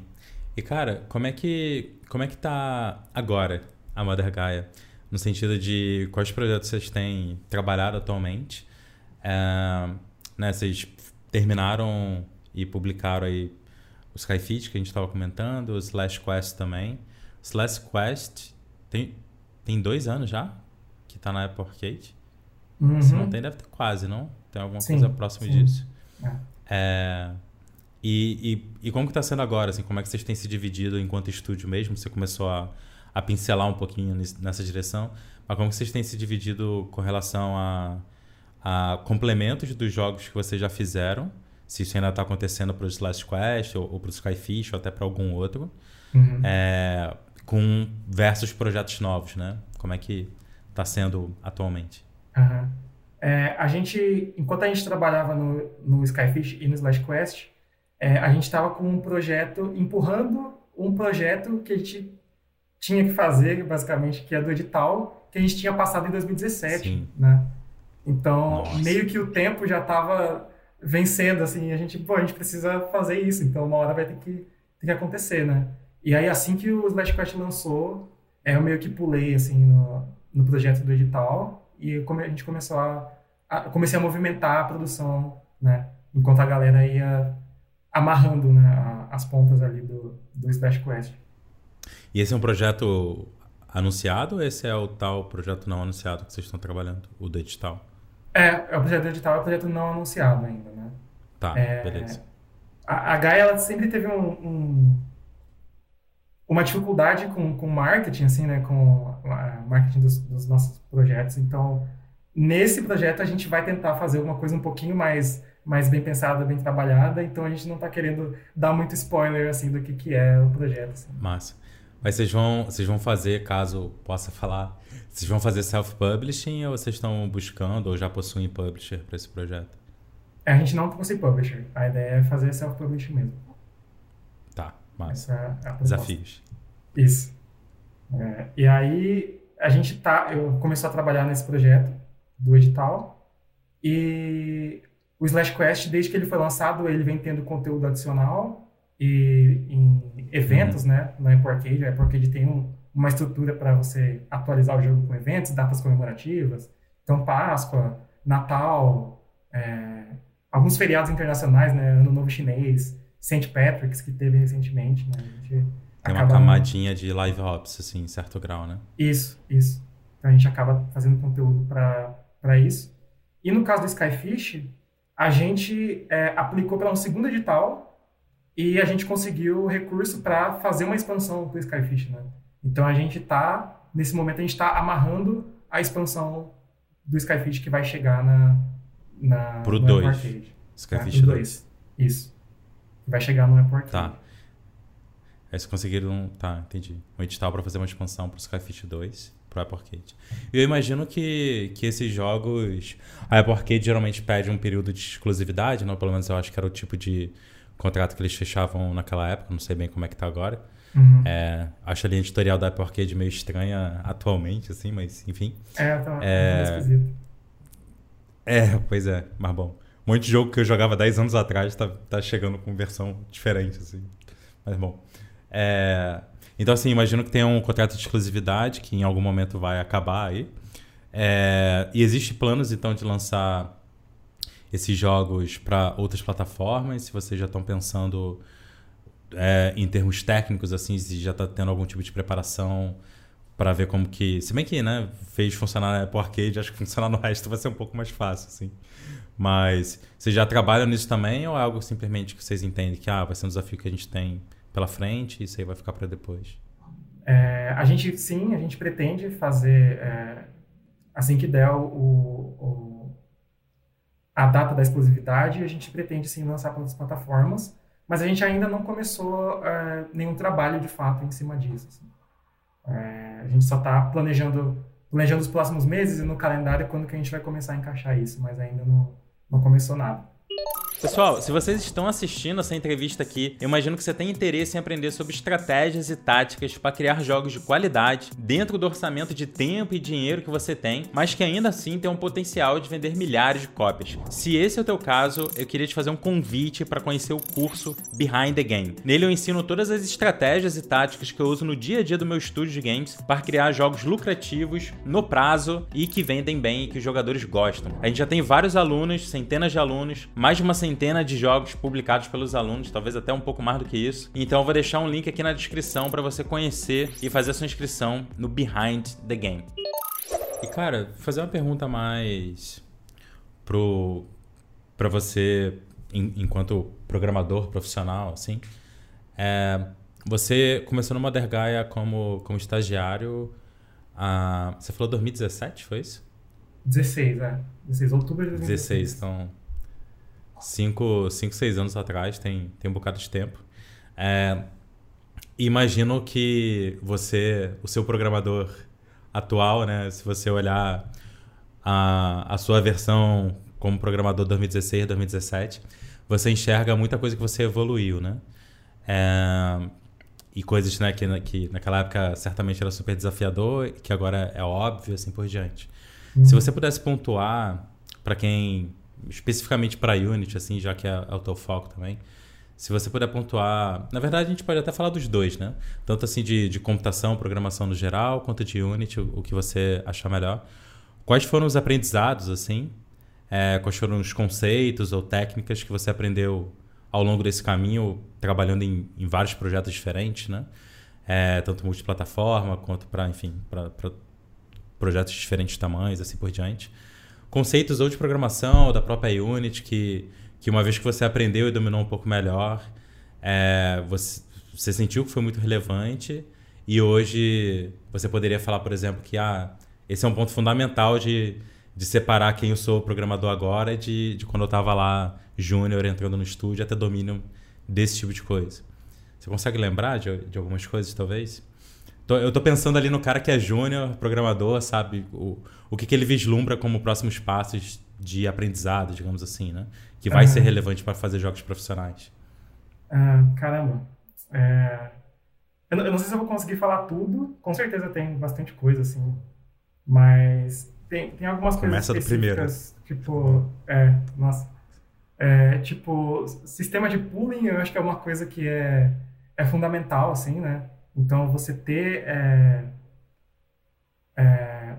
E cara, como é que como é que tá agora a Mother Gaia? No sentido de quais projetos vocês têm trabalhado atualmente? É, né, vocês terminaram e publicaram aí o Skyfit que a gente estava comentando, o Slash Quest também. Slash Quest tem, tem dois anos já que está na Apple Arcade. Uhum. Se não tem, deve ter quase, não? Tem alguma sim, coisa próxima sim. disso. É. É, e, e, e como que está sendo agora? Assim, como é que vocês têm se dividido enquanto estúdio mesmo? Você começou a, a pincelar um pouquinho nessa direção. Mas como que vocês têm se dividido com relação a, a complementos dos jogos que vocês já fizeram? Se isso ainda está acontecendo para o Last Quest ou, ou para o Skyfish ou até para algum outro. Uhum. É, com versus projetos novos, né? Como é que está sendo atualmente? Uhum. É, a gente, enquanto a gente trabalhava no, no Skyfish e no Slash Quest, é, a gente estava com um projeto, empurrando um projeto que a gente tinha que fazer, basicamente, que é do edital, que a gente tinha passado em 2017, Sim. né? Então, Nossa. meio que o tempo já estava vencendo, assim, a gente, pô, a gente precisa fazer isso, então uma hora vai ter que, ter que acontecer, né? E aí, assim que o Slash Quest lançou, é, eu meio que pulei, assim, no, no projeto do edital e a gente começou a, a, comecei a movimentar a produção, né? Enquanto a galera ia amarrando né, as pontas ali do, do Slash Quest. E esse é um projeto anunciado ou esse é o tal projeto não anunciado que vocês estão trabalhando, o do edital? É, é o projeto edital, é o projeto não anunciado ainda, né? Tá, é, beleza. A, a Gaia, ela sempre teve um, um, uma dificuldade com, com marketing, assim, né? Com marketing dos, dos nossos projetos. Então, nesse projeto, a gente vai tentar fazer alguma coisa um pouquinho mais mais bem pensada, bem trabalhada, então a gente não está querendo dar muito spoiler assim do que, que é o projeto. Assim. Massa. Mas vocês vão, vocês vão fazer, caso possa falar, vocês vão fazer self-publishing ou vocês estão buscando ou já possuem publisher para esse projeto? A gente não possui publisher. A ideia é fazer self-publishing mesmo. Tá, massa. É Desafios. Isso. É, e aí a gente tá, eu comecei a trabalhar nesse projeto do edital e o Slash Quest, desde que ele foi lançado, ele vem tendo conteúdo adicional e em eventos, uhum. né? Na Apple Arcade. A Apple Arcade tem um, uma estrutura para você atualizar o jogo com eventos, datas comemorativas. Então, Páscoa, Natal, é, alguns feriados internacionais, né? Ano Novo Chinês, St. Patrick's, que teve recentemente, né? tem uma camadinha de live ops, assim, em certo grau, né? Isso, isso. Então a gente acaba fazendo conteúdo para isso. E no caso do Skyfish, a gente é, aplicou para um segundo edital e a gente conseguiu recurso para fazer uma expansão do Skyfish, né? Então a gente está nesse momento a gente está amarrando a expansão do Skyfish que vai chegar na na pro 2. Skyfish 2. Isso. Vai chegar no Apple Arcade. Tá. Aí vocês conseguiram, tá, entendi. Um edital para fazer uma expansão para o Skyfish 2 pro Apple Arcade. Eu imagino que, que esses jogos. A Apple Arcade geralmente pede um período de exclusividade, não? Pelo menos eu acho que era o tipo de contrato que eles fechavam naquela época, não sei bem como é que tá agora. Uhum. É, acho a linha editorial da Apple Arcade meio estranha atualmente, assim, mas enfim. É, tá é... esquisito. É, pois é, mas bom. Um monte de jogo que eu jogava 10 anos atrás tá, tá chegando com versão diferente, assim. Mas bom. É, então, assim, imagino que tenha um contrato de exclusividade que em algum momento vai acabar aí. É, e existe planos, então, de lançar esses jogos para outras plataformas? Se vocês já estão pensando é, em termos técnicos, assim, se já está tendo algum tipo de preparação para ver como que. Se bem que, né, fez funcionar na Apple Arcade, acho que funcionar no resto vai ser um pouco mais fácil, assim. Mas vocês já trabalham nisso também ou é algo simplesmente que vocês entendem que ah, vai ser um desafio que a gente tem pela frente e isso aí vai ficar para depois? É, a gente, sim, a gente pretende fazer, é, assim que der o, o, a data da exclusividade, a gente pretende, sim, lançar para outras plataformas, mas a gente ainda não começou é, nenhum trabalho, de fato, em cima disso. Assim. É, a gente só está planejando, planejando os próximos meses e no calendário quando que a gente vai começar a encaixar isso, mas ainda não, não começou nada. Pessoal, se vocês estão assistindo essa entrevista aqui, eu imagino que você tem interesse em aprender sobre estratégias e táticas para criar jogos de qualidade dentro do orçamento de tempo e dinheiro que você tem, mas que ainda assim tem um potencial de vender milhares de cópias. Se esse é o teu caso, eu queria te fazer um convite para conhecer o curso Behind the Game. Nele eu ensino todas as estratégias e táticas que eu uso no dia a dia do meu estúdio de games para criar jogos lucrativos no prazo e que vendem bem e que os jogadores gostam. A gente já tem vários alunos, centenas de alunos, mais de uma centena centena de jogos publicados pelos alunos, talvez até um pouco mais do que isso. Então eu vou deixar um link aqui na descrição para você conhecer e fazer a sua inscrição no Behind the Game. E cara, fazer uma pergunta mais pro para você enquanto programador profissional, assim. É, você começou no Mother Gaia como, como estagiário. Ah, você falou 2017, foi isso? 16, é. 16 de outubro de 2016. 16, então cinco, cinco seis anos atrás, tem, tem um bocado de tempo. É, imagino que você, o seu programador atual, né, se você olhar a, a sua versão como programador 2016, 2017, você enxerga muita coisa que você evoluiu, né? É, e coisas né, que, que naquela época certamente era super desafiador, que agora é óbvio, assim por diante. Uhum. Se você pudesse pontuar para quem especificamente para Unity, assim, já que é, é o teu foco também. Se você puder pontuar, na verdade a gente pode até falar dos dois, né? Tanto assim de, de computação, programação no geral, quanto de Unity, o, o que você achar melhor. Quais foram os aprendizados, assim? É, quais foram os conceitos ou técnicas que você aprendeu ao longo desse caminho, trabalhando em, em vários projetos diferentes, né? É, tanto multiplataforma quanto para, enfim, para projetos de diferentes tamanhos, assim por diante conceitos ou de programação ou da própria Unity que, que uma vez que você aprendeu e dominou um pouco melhor, é, você, você sentiu que foi muito relevante e hoje você poderia falar, por exemplo, que ah, esse é um ponto fundamental de, de separar quem eu sou programador agora de, de quando eu estava lá júnior entrando no estúdio até domínio desse tipo de coisa. Você consegue lembrar de, de algumas coisas, talvez? Tô, eu tô pensando ali no cara que é júnior, programador, sabe? O, o que, que ele vislumbra como próximos passos de aprendizado, digamos assim, né? Que vai ser relevante para fazer jogos profissionais. Ah, caramba. É... Eu, não, eu, não, sei se eu vou conseguir falar tudo. Com certeza tem bastante coisa, assim. Mas tem, tem algumas Começa coisas específicas. Do primeiro. Tipo, é, nossa. É, tipo, sistema de pooling eu acho que é uma coisa que é, é fundamental, assim, né? Então, você ter é, é,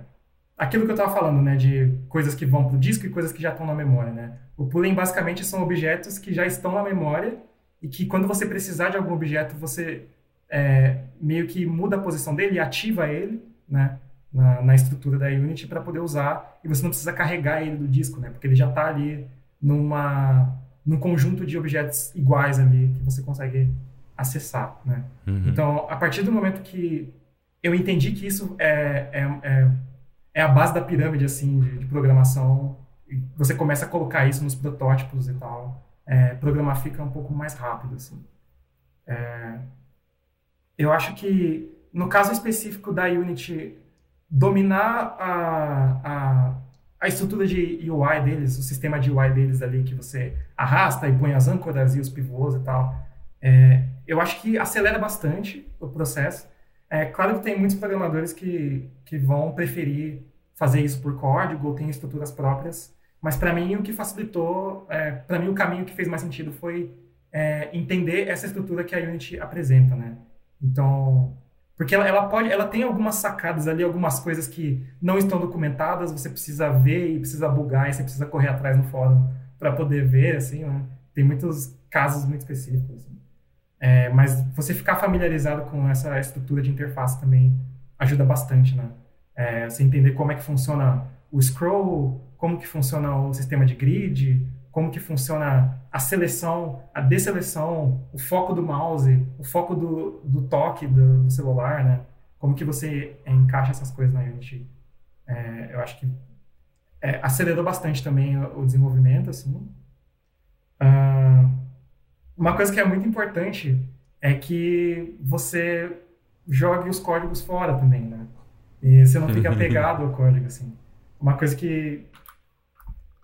aquilo que eu estava falando, né, de coisas que vão para o disco e coisas que já estão na memória, né? O pooling basicamente são objetos que já estão na memória e que quando você precisar de algum objeto, você é, meio que muda a posição dele ativa ele, né, na, na estrutura da Unity para poder usar e você não precisa carregar ele do disco, né, porque ele já está ali numa num conjunto de objetos iguais ali que você consegue acessar, né? Uhum. Então, a partir do momento que eu entendi que isso é, é, é, é a base da pirâmide, assim, de, de, programação, você começa a colocar isso nos protótipos e tal, é, programar fica um pouco mais rápido, assim. É, eu acho que, no caso específico da Unity, dominar a, a, a estrutura de UI deles, o sistema de UI deles ali, que você arrasta e põe as âncoras e os pivôs e tal, é, eu acho que acelera bastante o processo. É claro que tem muitos programadores que, que vão preferir fazer isso por código ou tem estruturas próprias, mas para mim o que facilitou, é, para mim o caminho que fez mais sentido foi é, entender essa estrutura que a Unity apresenta, né? Então, porque ela, ela, pode, ela tem algumas sacadas ali, algumas coisas que não estão documentadas, você precisa ver e precisa bugar, e você precisa correr atrás no fórum para poder ver, assim, né? Tem muitos casos muito específicos. Assim. É, mas você ficar familiarizado com essa estrutura de interface também ajuda bastante, né? É, você entender como é que funciona o scroll, como que funciona o sistema de grid, como que funciona a seleção, a desseleção, o foco do mouse, o foco do, do toque do, do celular, né? Como que você encaixa essas coisas na Unity. É, eu acho que é, acelerou bastante também o, o desenvolvimento, assim. Uh, uma coisa que é muito importante é que você jogue os códigos fora também, né? E você não fica apegado ao código, assim. Uma coisa que,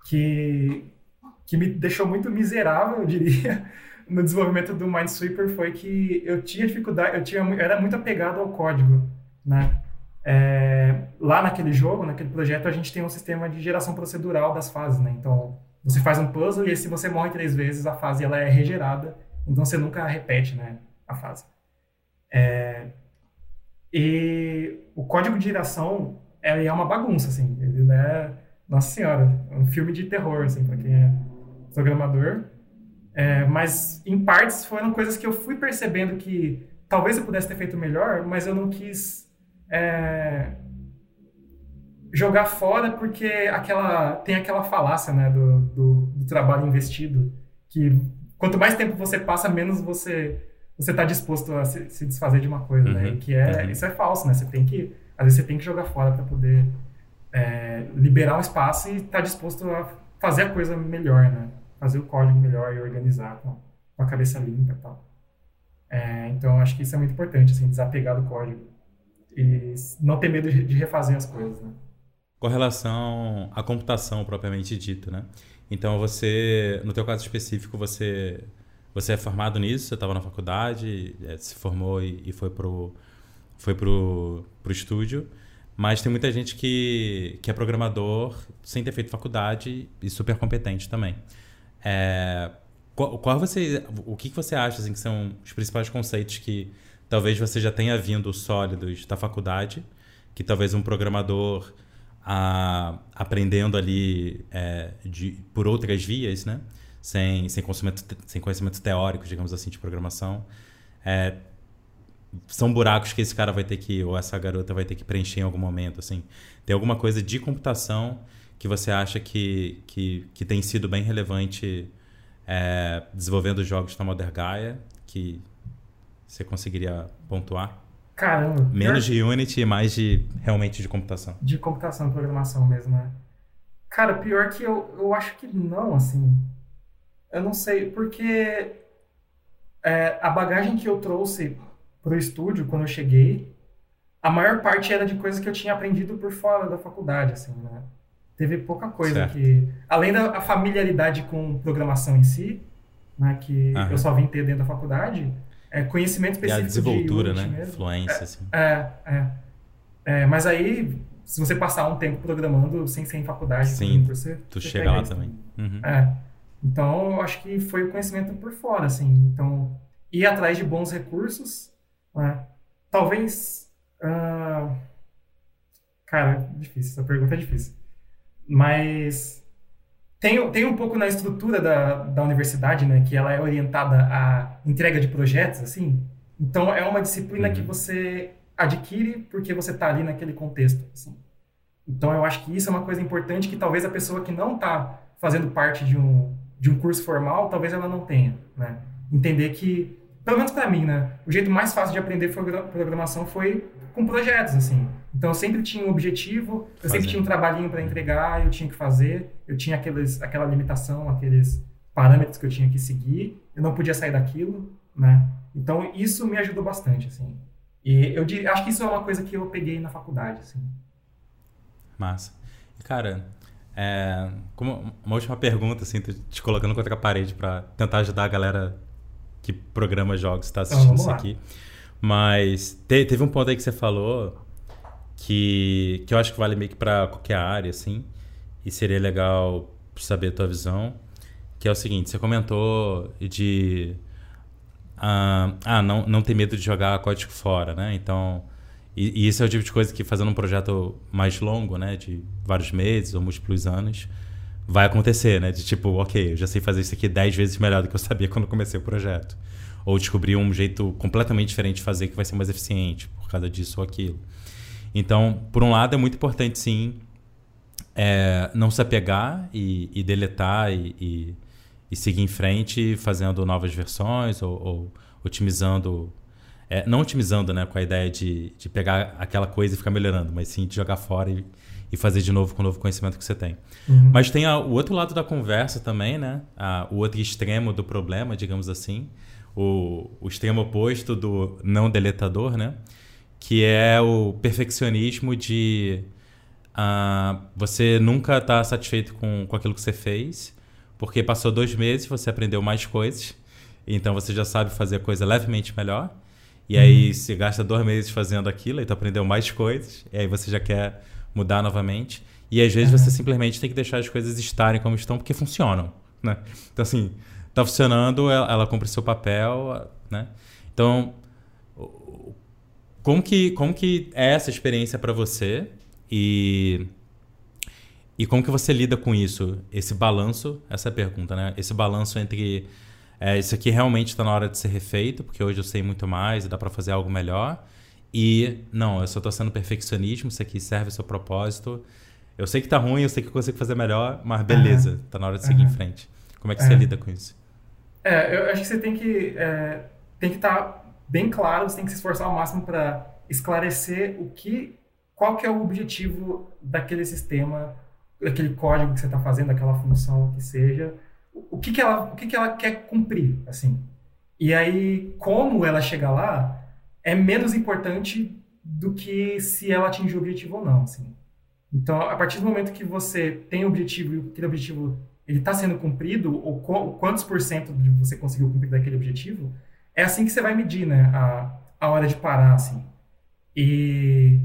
que, que me deixou muito miserável, eu diria, no desenvolvimento do Minesweeper foi que eu tinha dificuldade, eu, tinha, eu era muito apegado ao código, né? É, lá naquele jogo, naquele projeto, a gente tem um sistema de geração procedural das fases, né? Então, você faz um puzzle e se você morre três vezes, a fase ela é regerada, então você nunca repete, né, a fase. É, e o código de geração ele é uma bagunça, assim. Ele é, nossa senhora, é um filme de terror, assim, para quem é programador. É, mas, em partes, foram coisas que eu fui percebendo que talvez eu pudesse ter feito melhor, mas eu não quis é, jogar fora porque aquela, tem aquela falácia né, do, do, do, trabalho investido, que quanto mais tempo você passa, menos você você está disposto a se, se, desfazer de uma coisa, né? uhum, né? que é, uhum. isso é falso, né? Você tem que, às vezes você tem que jogar fora para poder é, liberar um espaço e estar tá disposto a fazer a coisa melhor, né? Fazer o código melhor e organizar com, com a cabeça limpa e tal. É, então, acho que isso é muito importante, assim, desapegar do código e não ter medo de refazer as coisas, né? Com relação à computação propriamente dita, né? Então, você, no teu caso específico, você você é formado nisso? Você estava na faculdade, é, se formou e, e foi pro foi pro, pro estúdio. Mas tem muita gente que, que é programador sem ter feito faculdade e super competente também. É, qual, qual, você, o que você acha assim, que são os principais conceitos que talvez você já tenha vindo sólidos da faculdade, que talvez um programador a, aprendendo ali é, de, por outras vias, né? sem, sem, conhecimento, sem conhecimento teórico, digamos assim, de programação. É, são buracos que esse cara vai ter que, ou essa garota vai ter que preencher em algum momento, assim. Tem alguma coisa de computação que você acha que, que, que tem sido bem relevante é, desenvolvendo jogos na Modern Gaia, que você conseguiria pontuar? Caramba. Menos pior... de Unity e mais de realmente de computação. De computação, programação mesmo, né? Cara, pior que eu, eu acho que não, assim. Eu não sei, porque é, a bagagem que eu trouxe pro estúdio quando eu cheguei, a maior parte era de coisas que eu tinha aprendido por fora da faculdade, assim, né? Teve pouca coisa certo. que... Além da familiaridade com programação em si, né, que eu só vim ter dentro da faculdade, é, conhecimento específico e a desenvoltura, de né? Mesmo. Fluência, é, assim. É, é, é, Mas aí, se você passar um tempo programando sem ser em faculdade, Sim, você, tu você chega lá também. Uhum. É. Então, eu acho que foi o conhecimento por fora, assim. Então, ir atrás de bons recursos, né? Talvez... Uh... Cara, difícil. Essa pergunta é difícil. Mas tem, tem um pouco na estrutura da, da universidade, né? Que ela é orientada à entrega de projetos, assim. Então, é uma disciplina uhum. que você adquire porque você está ali naquele contexto, assim. Então, eu acho que isso é uma coisa importante que talvez a pessoa que não está fazendo parte de um, de um curso formal, talvez ela não tenha, né? Entender que, pelo menos para mim, né? O jeito mais fácil de aprender programação foi com projetos, assim. Então, eu sempre tinha um objetivo, eu sempre tinha um trabalhinho para entregar, eu tinha que fazer, eu tinha aqueles, aquela limitação, aqueles parâmetros que eu tinha que seguir, eu não podia sair daquilo, né? Então, isso me ajudou bastante, assim. E eu acho que isso é uma coisa que eu peguei na faculdade, assim. Massa. Cara, é, como uma última pergunta, assim, te colocando contra a parede para tentar ajudar a galera que programa jogos está assistindo então, isso aqui. Mas te, teve um ponto aí que você falou que, que eu acho que vale meio que para qualquer área, assim, e seria legal saber a tua visão, que é o seguinte, você comentou de ah, ah não, não ter medo de jogar código fora, né? Então, e, e, isso é o tipo de coisa que fazendo um projeto mais longo, né, de vários meses ou múltiplos anos, vai acontecer, né? De tipo, ok, eu já sei fazer isso aqui dez vezes melhor do que eu sabia quando comecei o projeto. ou descobrir um jeito completamente diferente de fazer que vai ser mais eficiente por causa disso ou aquilo. Então, por um lado, é muito importante, sim, é, não se apegar e, e deletar e, e, e, seguir em frente fazendo novas versões ou, ou otimizando. É, não otimizando né, com a ideia de, de pegar aquela coisa e ficar melhorando, mas sim de jogar fora e, e fazer de novo com o novo conhecimento que você tem. Uhum. Mas tem a, o outro lado da conversa também, né? A, o outro extremo do problema, digamos assim. O, o extremo oposto do não deletador, né? Que é o perfeccionismo de uh, você nunca estar tá satisfeito com, com aquilo que você fez, porque passou dois meses, você aprendeu mais coisas, então você já sabe fazer a coisa levemente melhor. E aí uhum. você gasta dois meses fazendo aquilo, e tu aprendeu mais coisas, e aí você já quer mudar novamente. E às vezes uhum. você simplesmente tem que deixar as coisas estarem como estão porque funcionam, né? Então assim, tá funcionando, ela, ela cumpre seu papel, né? Então, como que, como que é essa experiência para você e e como que você lida com isso? Esse balanço, essa é pergunta, né? Esse balanço entre é, isso aqui realmente está na hora de ser refeito, porque hoje eu sei muito mais e dá para fazer algo melhor. E não, eu só estou sendo perfeccionismo, isso aqui serve o seu propósito. Eu sei que tá ruim, eu sei que eu consigo fazer melhor, mas beleza, uhum. tá na hora de seguir uhum. em frente. Como é que você lida com isso? É, eu acho que você tem que é, tem que estar tá bem claro, você tem que se esforçar ao máximo para esclarecer o que, qual que é o objetivo daquele sistema, daquele código que você está fazendo, daquela função que seja, o que que ela, o que que ela quer cumprir, assim. E aí, como ela chega lá, é menos importante do que se ela atingir o objetivo ou não, assim. Então, a partir do momento que você tem o objetivo e aquele objetivo ele está sendo cumprido, ou quantos por cento você conseguiu cumprir daquele objetivo, é assim que você vai medir, né, a, a hora de parar, assim. E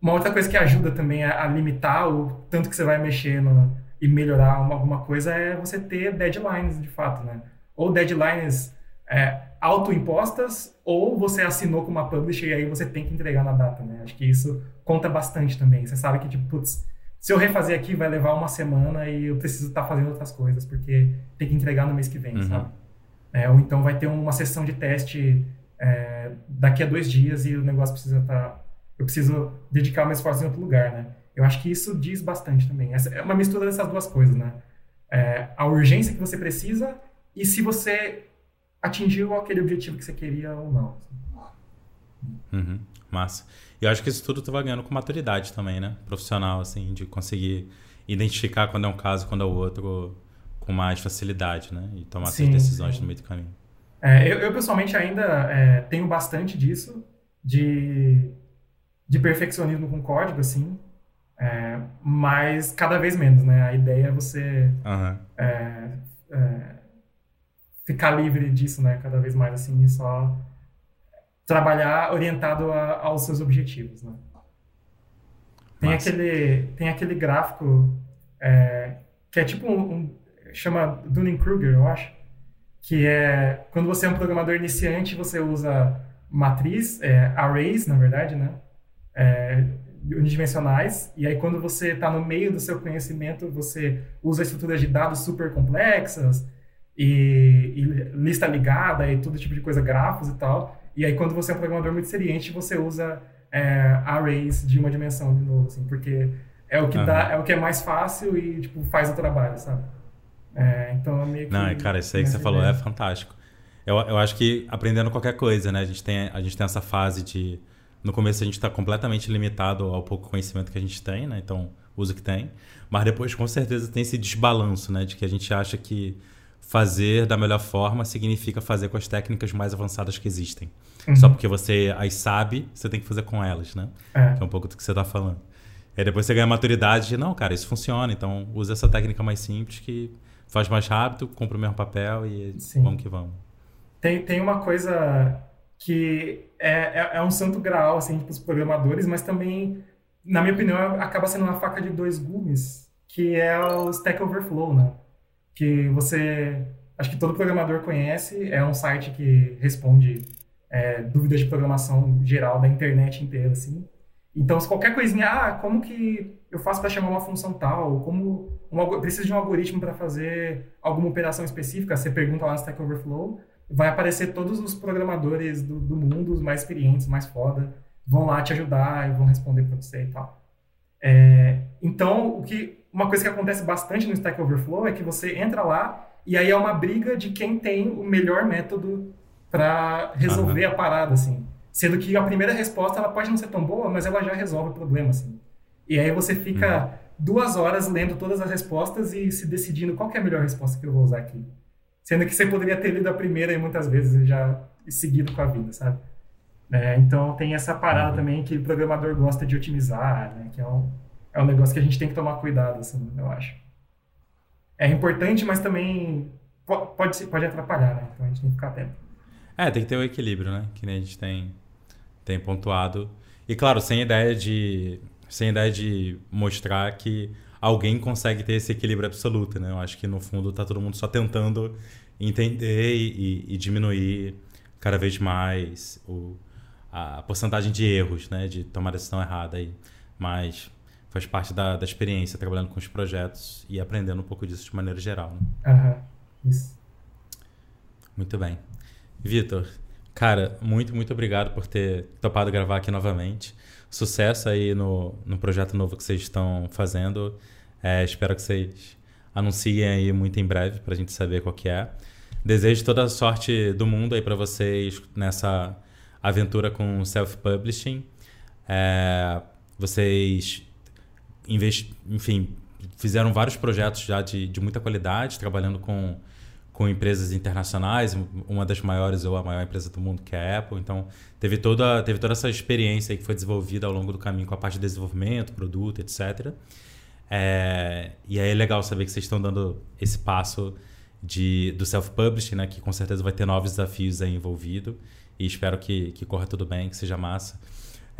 uma outra coisa que ajuda também a, a limitar o tanto que você vai mexer no, e melhorar uma, alguma coisa é você ter deadlines, de fato, né? Ou deadlines é, autoimpostas, ou você assinou com uma publisher e aí você tem que entregar na data, né? Acho que isso conta bastante também. Você sabe que, tipo, putz, se eu refazer aqui vai levar uma semana e eu preciso estar tá fazendo outras coisas, porque tem que entregar no mês que vem, uhum. sabe? É, ou então vai ter uma sessão de teste é, daqui a dois dias e o negócio precisa estar. Tá, eu preciso dedicar meu esforço em outro lugar, né? Eu acho que isso diz bastante também. Essa é uma mistura dessas duas coisas, né? É, a urgência que você precisa e se você atingiu aquele objetivo que você queria ou não. Uhum, massa. E eu acho que isso tudo tu vai ganhando com maturidade também, né? Profissional, assim, de conseguir identificar quando é um caso, quando é o outro, com mais facilidade, né? E tomar sim, suas decisões sim. no meio do caminho. É, eu, eu, pessoalmente ainda é, tenho bastante disso, de, de perfeccionismo com código, assim, é, mas cada vez menos, né? A ideia é você uhum. Ficar livre disso, né? Cada vez mais, assim, e só trabalhar orientado a, aos seus objetivos, né? Tem aquele, tem aquele gráfico é, que é tipo um, um chama Dunning-Kruger, eu acho, que é quando você é um programador iniciante, você usa matriz, é, arrays, na verdade, né? É, unidimensionais, e aí quando você está no meio do seu conhecimento, você usa estruturas de dados super complexas e, e lista ligada e todo tipo de coisa, grafos e tal. E aí, quando você é um programador muito experiente, você usa é, arrays de uma dimensão de novo, assim, porque é o que uhum. dá, é o que é mais fácil e tipo faz o trabalho, sabe? É, então é meio que Não, cara, isso aí que você falou é fantástico. Eu, eu acho que aprendendo qualquer coisa, né? A gente tem a gente tem essa fase de no começo a gente está completamente limitado ao pouco conhecimento que a gente tem, né? Então usa o que tem. Mas depois com certeza tem esse desbalanço, né? De que a gente acha que fazer da melhor forma significa fazer com as técnicas mais avançadas que existem. Uhum. Só porque você as sabe, você tem que fazer com elas, né? É, que é um pouco do que você está falando. E depois você ganha maturidade de, não, cara, isso funciona, então usa essa técnica mais simples que faz mais rápido, cumpre o mesmo papel e Sim. vamos que vamos. Tem, tem uma coisa que é, é, é um santo graal, assim, para os programadores, mas também, na minha opinião, acaba sendo uma faca de dois gumes, que é o Stack Overflow, né? Que você, acho que todo programador conhece, é um site que responde é, dúvidas de programação geral da internet inteira, assim. Então, se qualquer coisinha, ah, como que eu faço para chamar uma função tal? Como preciso de um algoritmo para fazer alguma operação específica? Você pergunta lá no Stack Overflow vai aparecer todos os programadores do, do mundo, os mais experientes, mais foda, vão lá te ajudar e vão responder para você e tal. É, então, o que, uma coisa que acontece bastante no Stack Overflow é que você entra lá e aí é uma briga de quem tem o melhor método para resolver uhum. a parada, assim. Sendo que a primeira resposta ela pode não ser tão boa, mas ela já resolve o problema, assim. E aí você fica uhum. duas horas lendo todas as respostas e se decidindo qual é a melhor resposta que eu vou usar aqui. Sendo que você poderia ter lido a primeira e muitas vezes já seguido com a vida, sabe? É, então tem essa parada uhum. também que o programador gosta de otimizar, né? Que é um, é um negócio que a gente tem que tomar cuidado, assim, eu acho. É importante, mas também pode, pode atrapalhar, né? Então a gente tem que ficar atento. É, tem que ter o um equilíbrio, né? Que nem a gente tem, tem pontuado. E claro, sem ideia de. Sem ideia de mostrar que alguém consegue ter esse equilíbrio absoluto, né? Eu acho que no fundo tá todo mundo só tentando entender e, e, e diminuir cada vez mais o, a porcentagem de erros, né? De tomar decisão errada aí. Mas faz parte da, da experiência trabalhando com os projetos e aprendendo um pouco disso de maneira geral. Né? Uhum. Isso. Muito bem. Vitor, cara, muito, muito obrigado por ter topado gravar aqui novamente. Sucesso aí no, no projeto novo que vocês estão fazendo. É, espero que vocês anunciem aí muito em breve para a gente saber qual que é. Desejo toda a sorte do mundo aí para vocês nessa aventura com self-publishing. É, vocês enfim, fizeram vários projetos já de, de muita qualidade, trabalhando com, com empresas internacionais, uma das maiores ou a maior empresa do mundo, que é a Apple. Então, teve toda, teve toda essa experiência que foi desenvolvida ao longo do caminho com a parte de desenvolvimento, produto, etc. É, e aí é legal saber que vocês estão dando esse passo de, do self-publishing, né, que com certeza vai ter novos desafios aí envolvido. E espero que, que corra tudo bem, que seja massa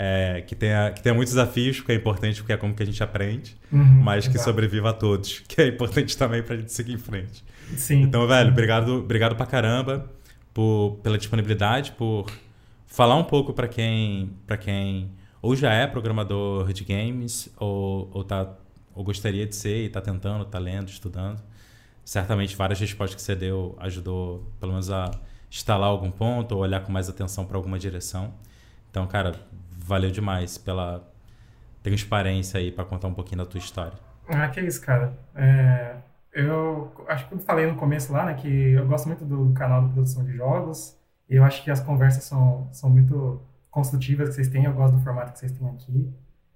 é, que, tenha, que tenha muitos desafios, que é importante porque é como que a gente aprende, uhum, mas que sobreviva a todos, que é importante também para a gente seguir em frente. Sim. Então, velho, obrigado, obrigado pra caramba por, pela disponibilidade, por falar um pouco para quem, quem ou já é programador de games ou, ou, tá, ou gostaria de ser e está tentando, está lendo, estudando. Certamente várias respostas que você deu ajudou pelo menos a instalar algum ponto ou olhar com mais atenção para alguma direção. Então, cara, valeu demais pela transparência aí para contar um pouquinho da tua história. Ah, que isso, cara. É, eu acho que eu falei no começo lá, né, que eu gosto muito do canal de produção de jogos. E eu acho que as conversas são, são muito construtivas que vocês têm. Eu gosto do formato que vocês têm aqui.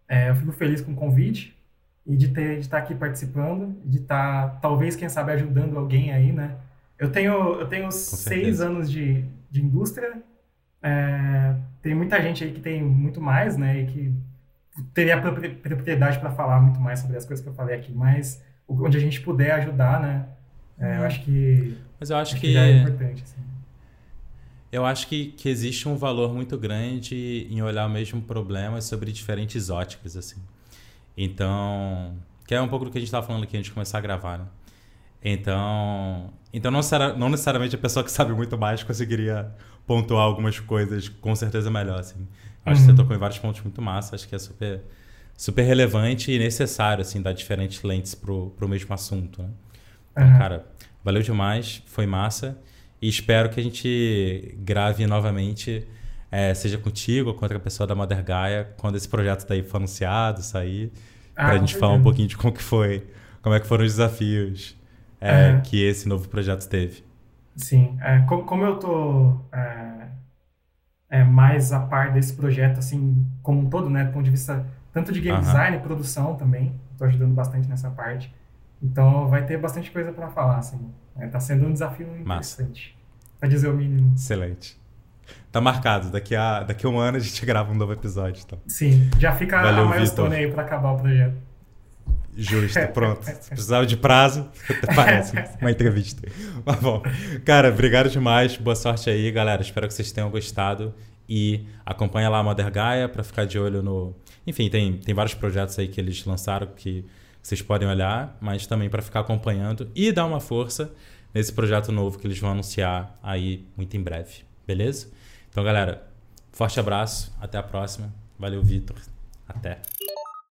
É, eu fico feliz com o convite e de ter de estar aqui participando, de estar talvez quem sabe ajudando alguém aí, né? Eu tenho eu tenho seis anos de, de indústria é, tem muita gente aí que tem muito mais, né? E que teria propriedade para falar muito mais sobre as coisas que eu falei aqui, mas onde a gente puder ajudar, né? É, eu acho que. Mas eu acho, acho que, que, é importante. Assim. Eu acho que, que existe um valor muito grande em olhar o mesmo problema sobre diferentes óticas, assim. Então, que é um pouco do que a gente estava falando aqui antes de começar a gravar, né? Então, então não, não necessariamente a pessoa que sabe muito mais conseguiria pontuar algumas coisas com certeza melhor, assim. Acho uhum. que você tocou em vários pontos muito massa, acho que é super, super relevante e necessário, assim, dar diferentes lentes pro, pro mesmo assunto, né? Então, uhum. cara, valeu demais, foi massa e espero que a gente grave novamente, é, seja contigo ou com outra pessoa da Mother Gaia, quando esse projeto daí for anunciado, sair, ah, pra gente falar um pouquinho de como que foi, como é que foram os desafios é, uhum. que esse novo projeto teve. Sim, é, como, como, eu tô é, é, mais a par desse projeto, assim, como um todo, né, do ponto de vista tanto de game uhum. design, produção também, estou ajudando bastante nessa parte. Então vai ter bastante coisa para falar, assim. Está é, sendo um desafio interessante, para dizer o mínimo. Excelente. Tá marcado, daqui a, daqui a um ano a gente grava um novo episódio. Então. Sim, já fica Valeu, a milestone aí para acabar o projeto. Justo, pronto. Precisava de prazo, parece uma entrevista. Mas bom, cara, obrigado demais. Boa sorte aí, galera. Espero que vocês tenham gostado. E acompanha lá a Mother Gaia para ficar de olho no. Enfim, tem, tem vários projetos aí que eles lançaram que vocês podem olhar, mas também para ficar acompanhando e dar uma força nesse projeto novo que eles vão anunciar aí muito em breve. Beleza? Então, galera, forte abraço. Até a próxima. Valeu, Vitor. Até.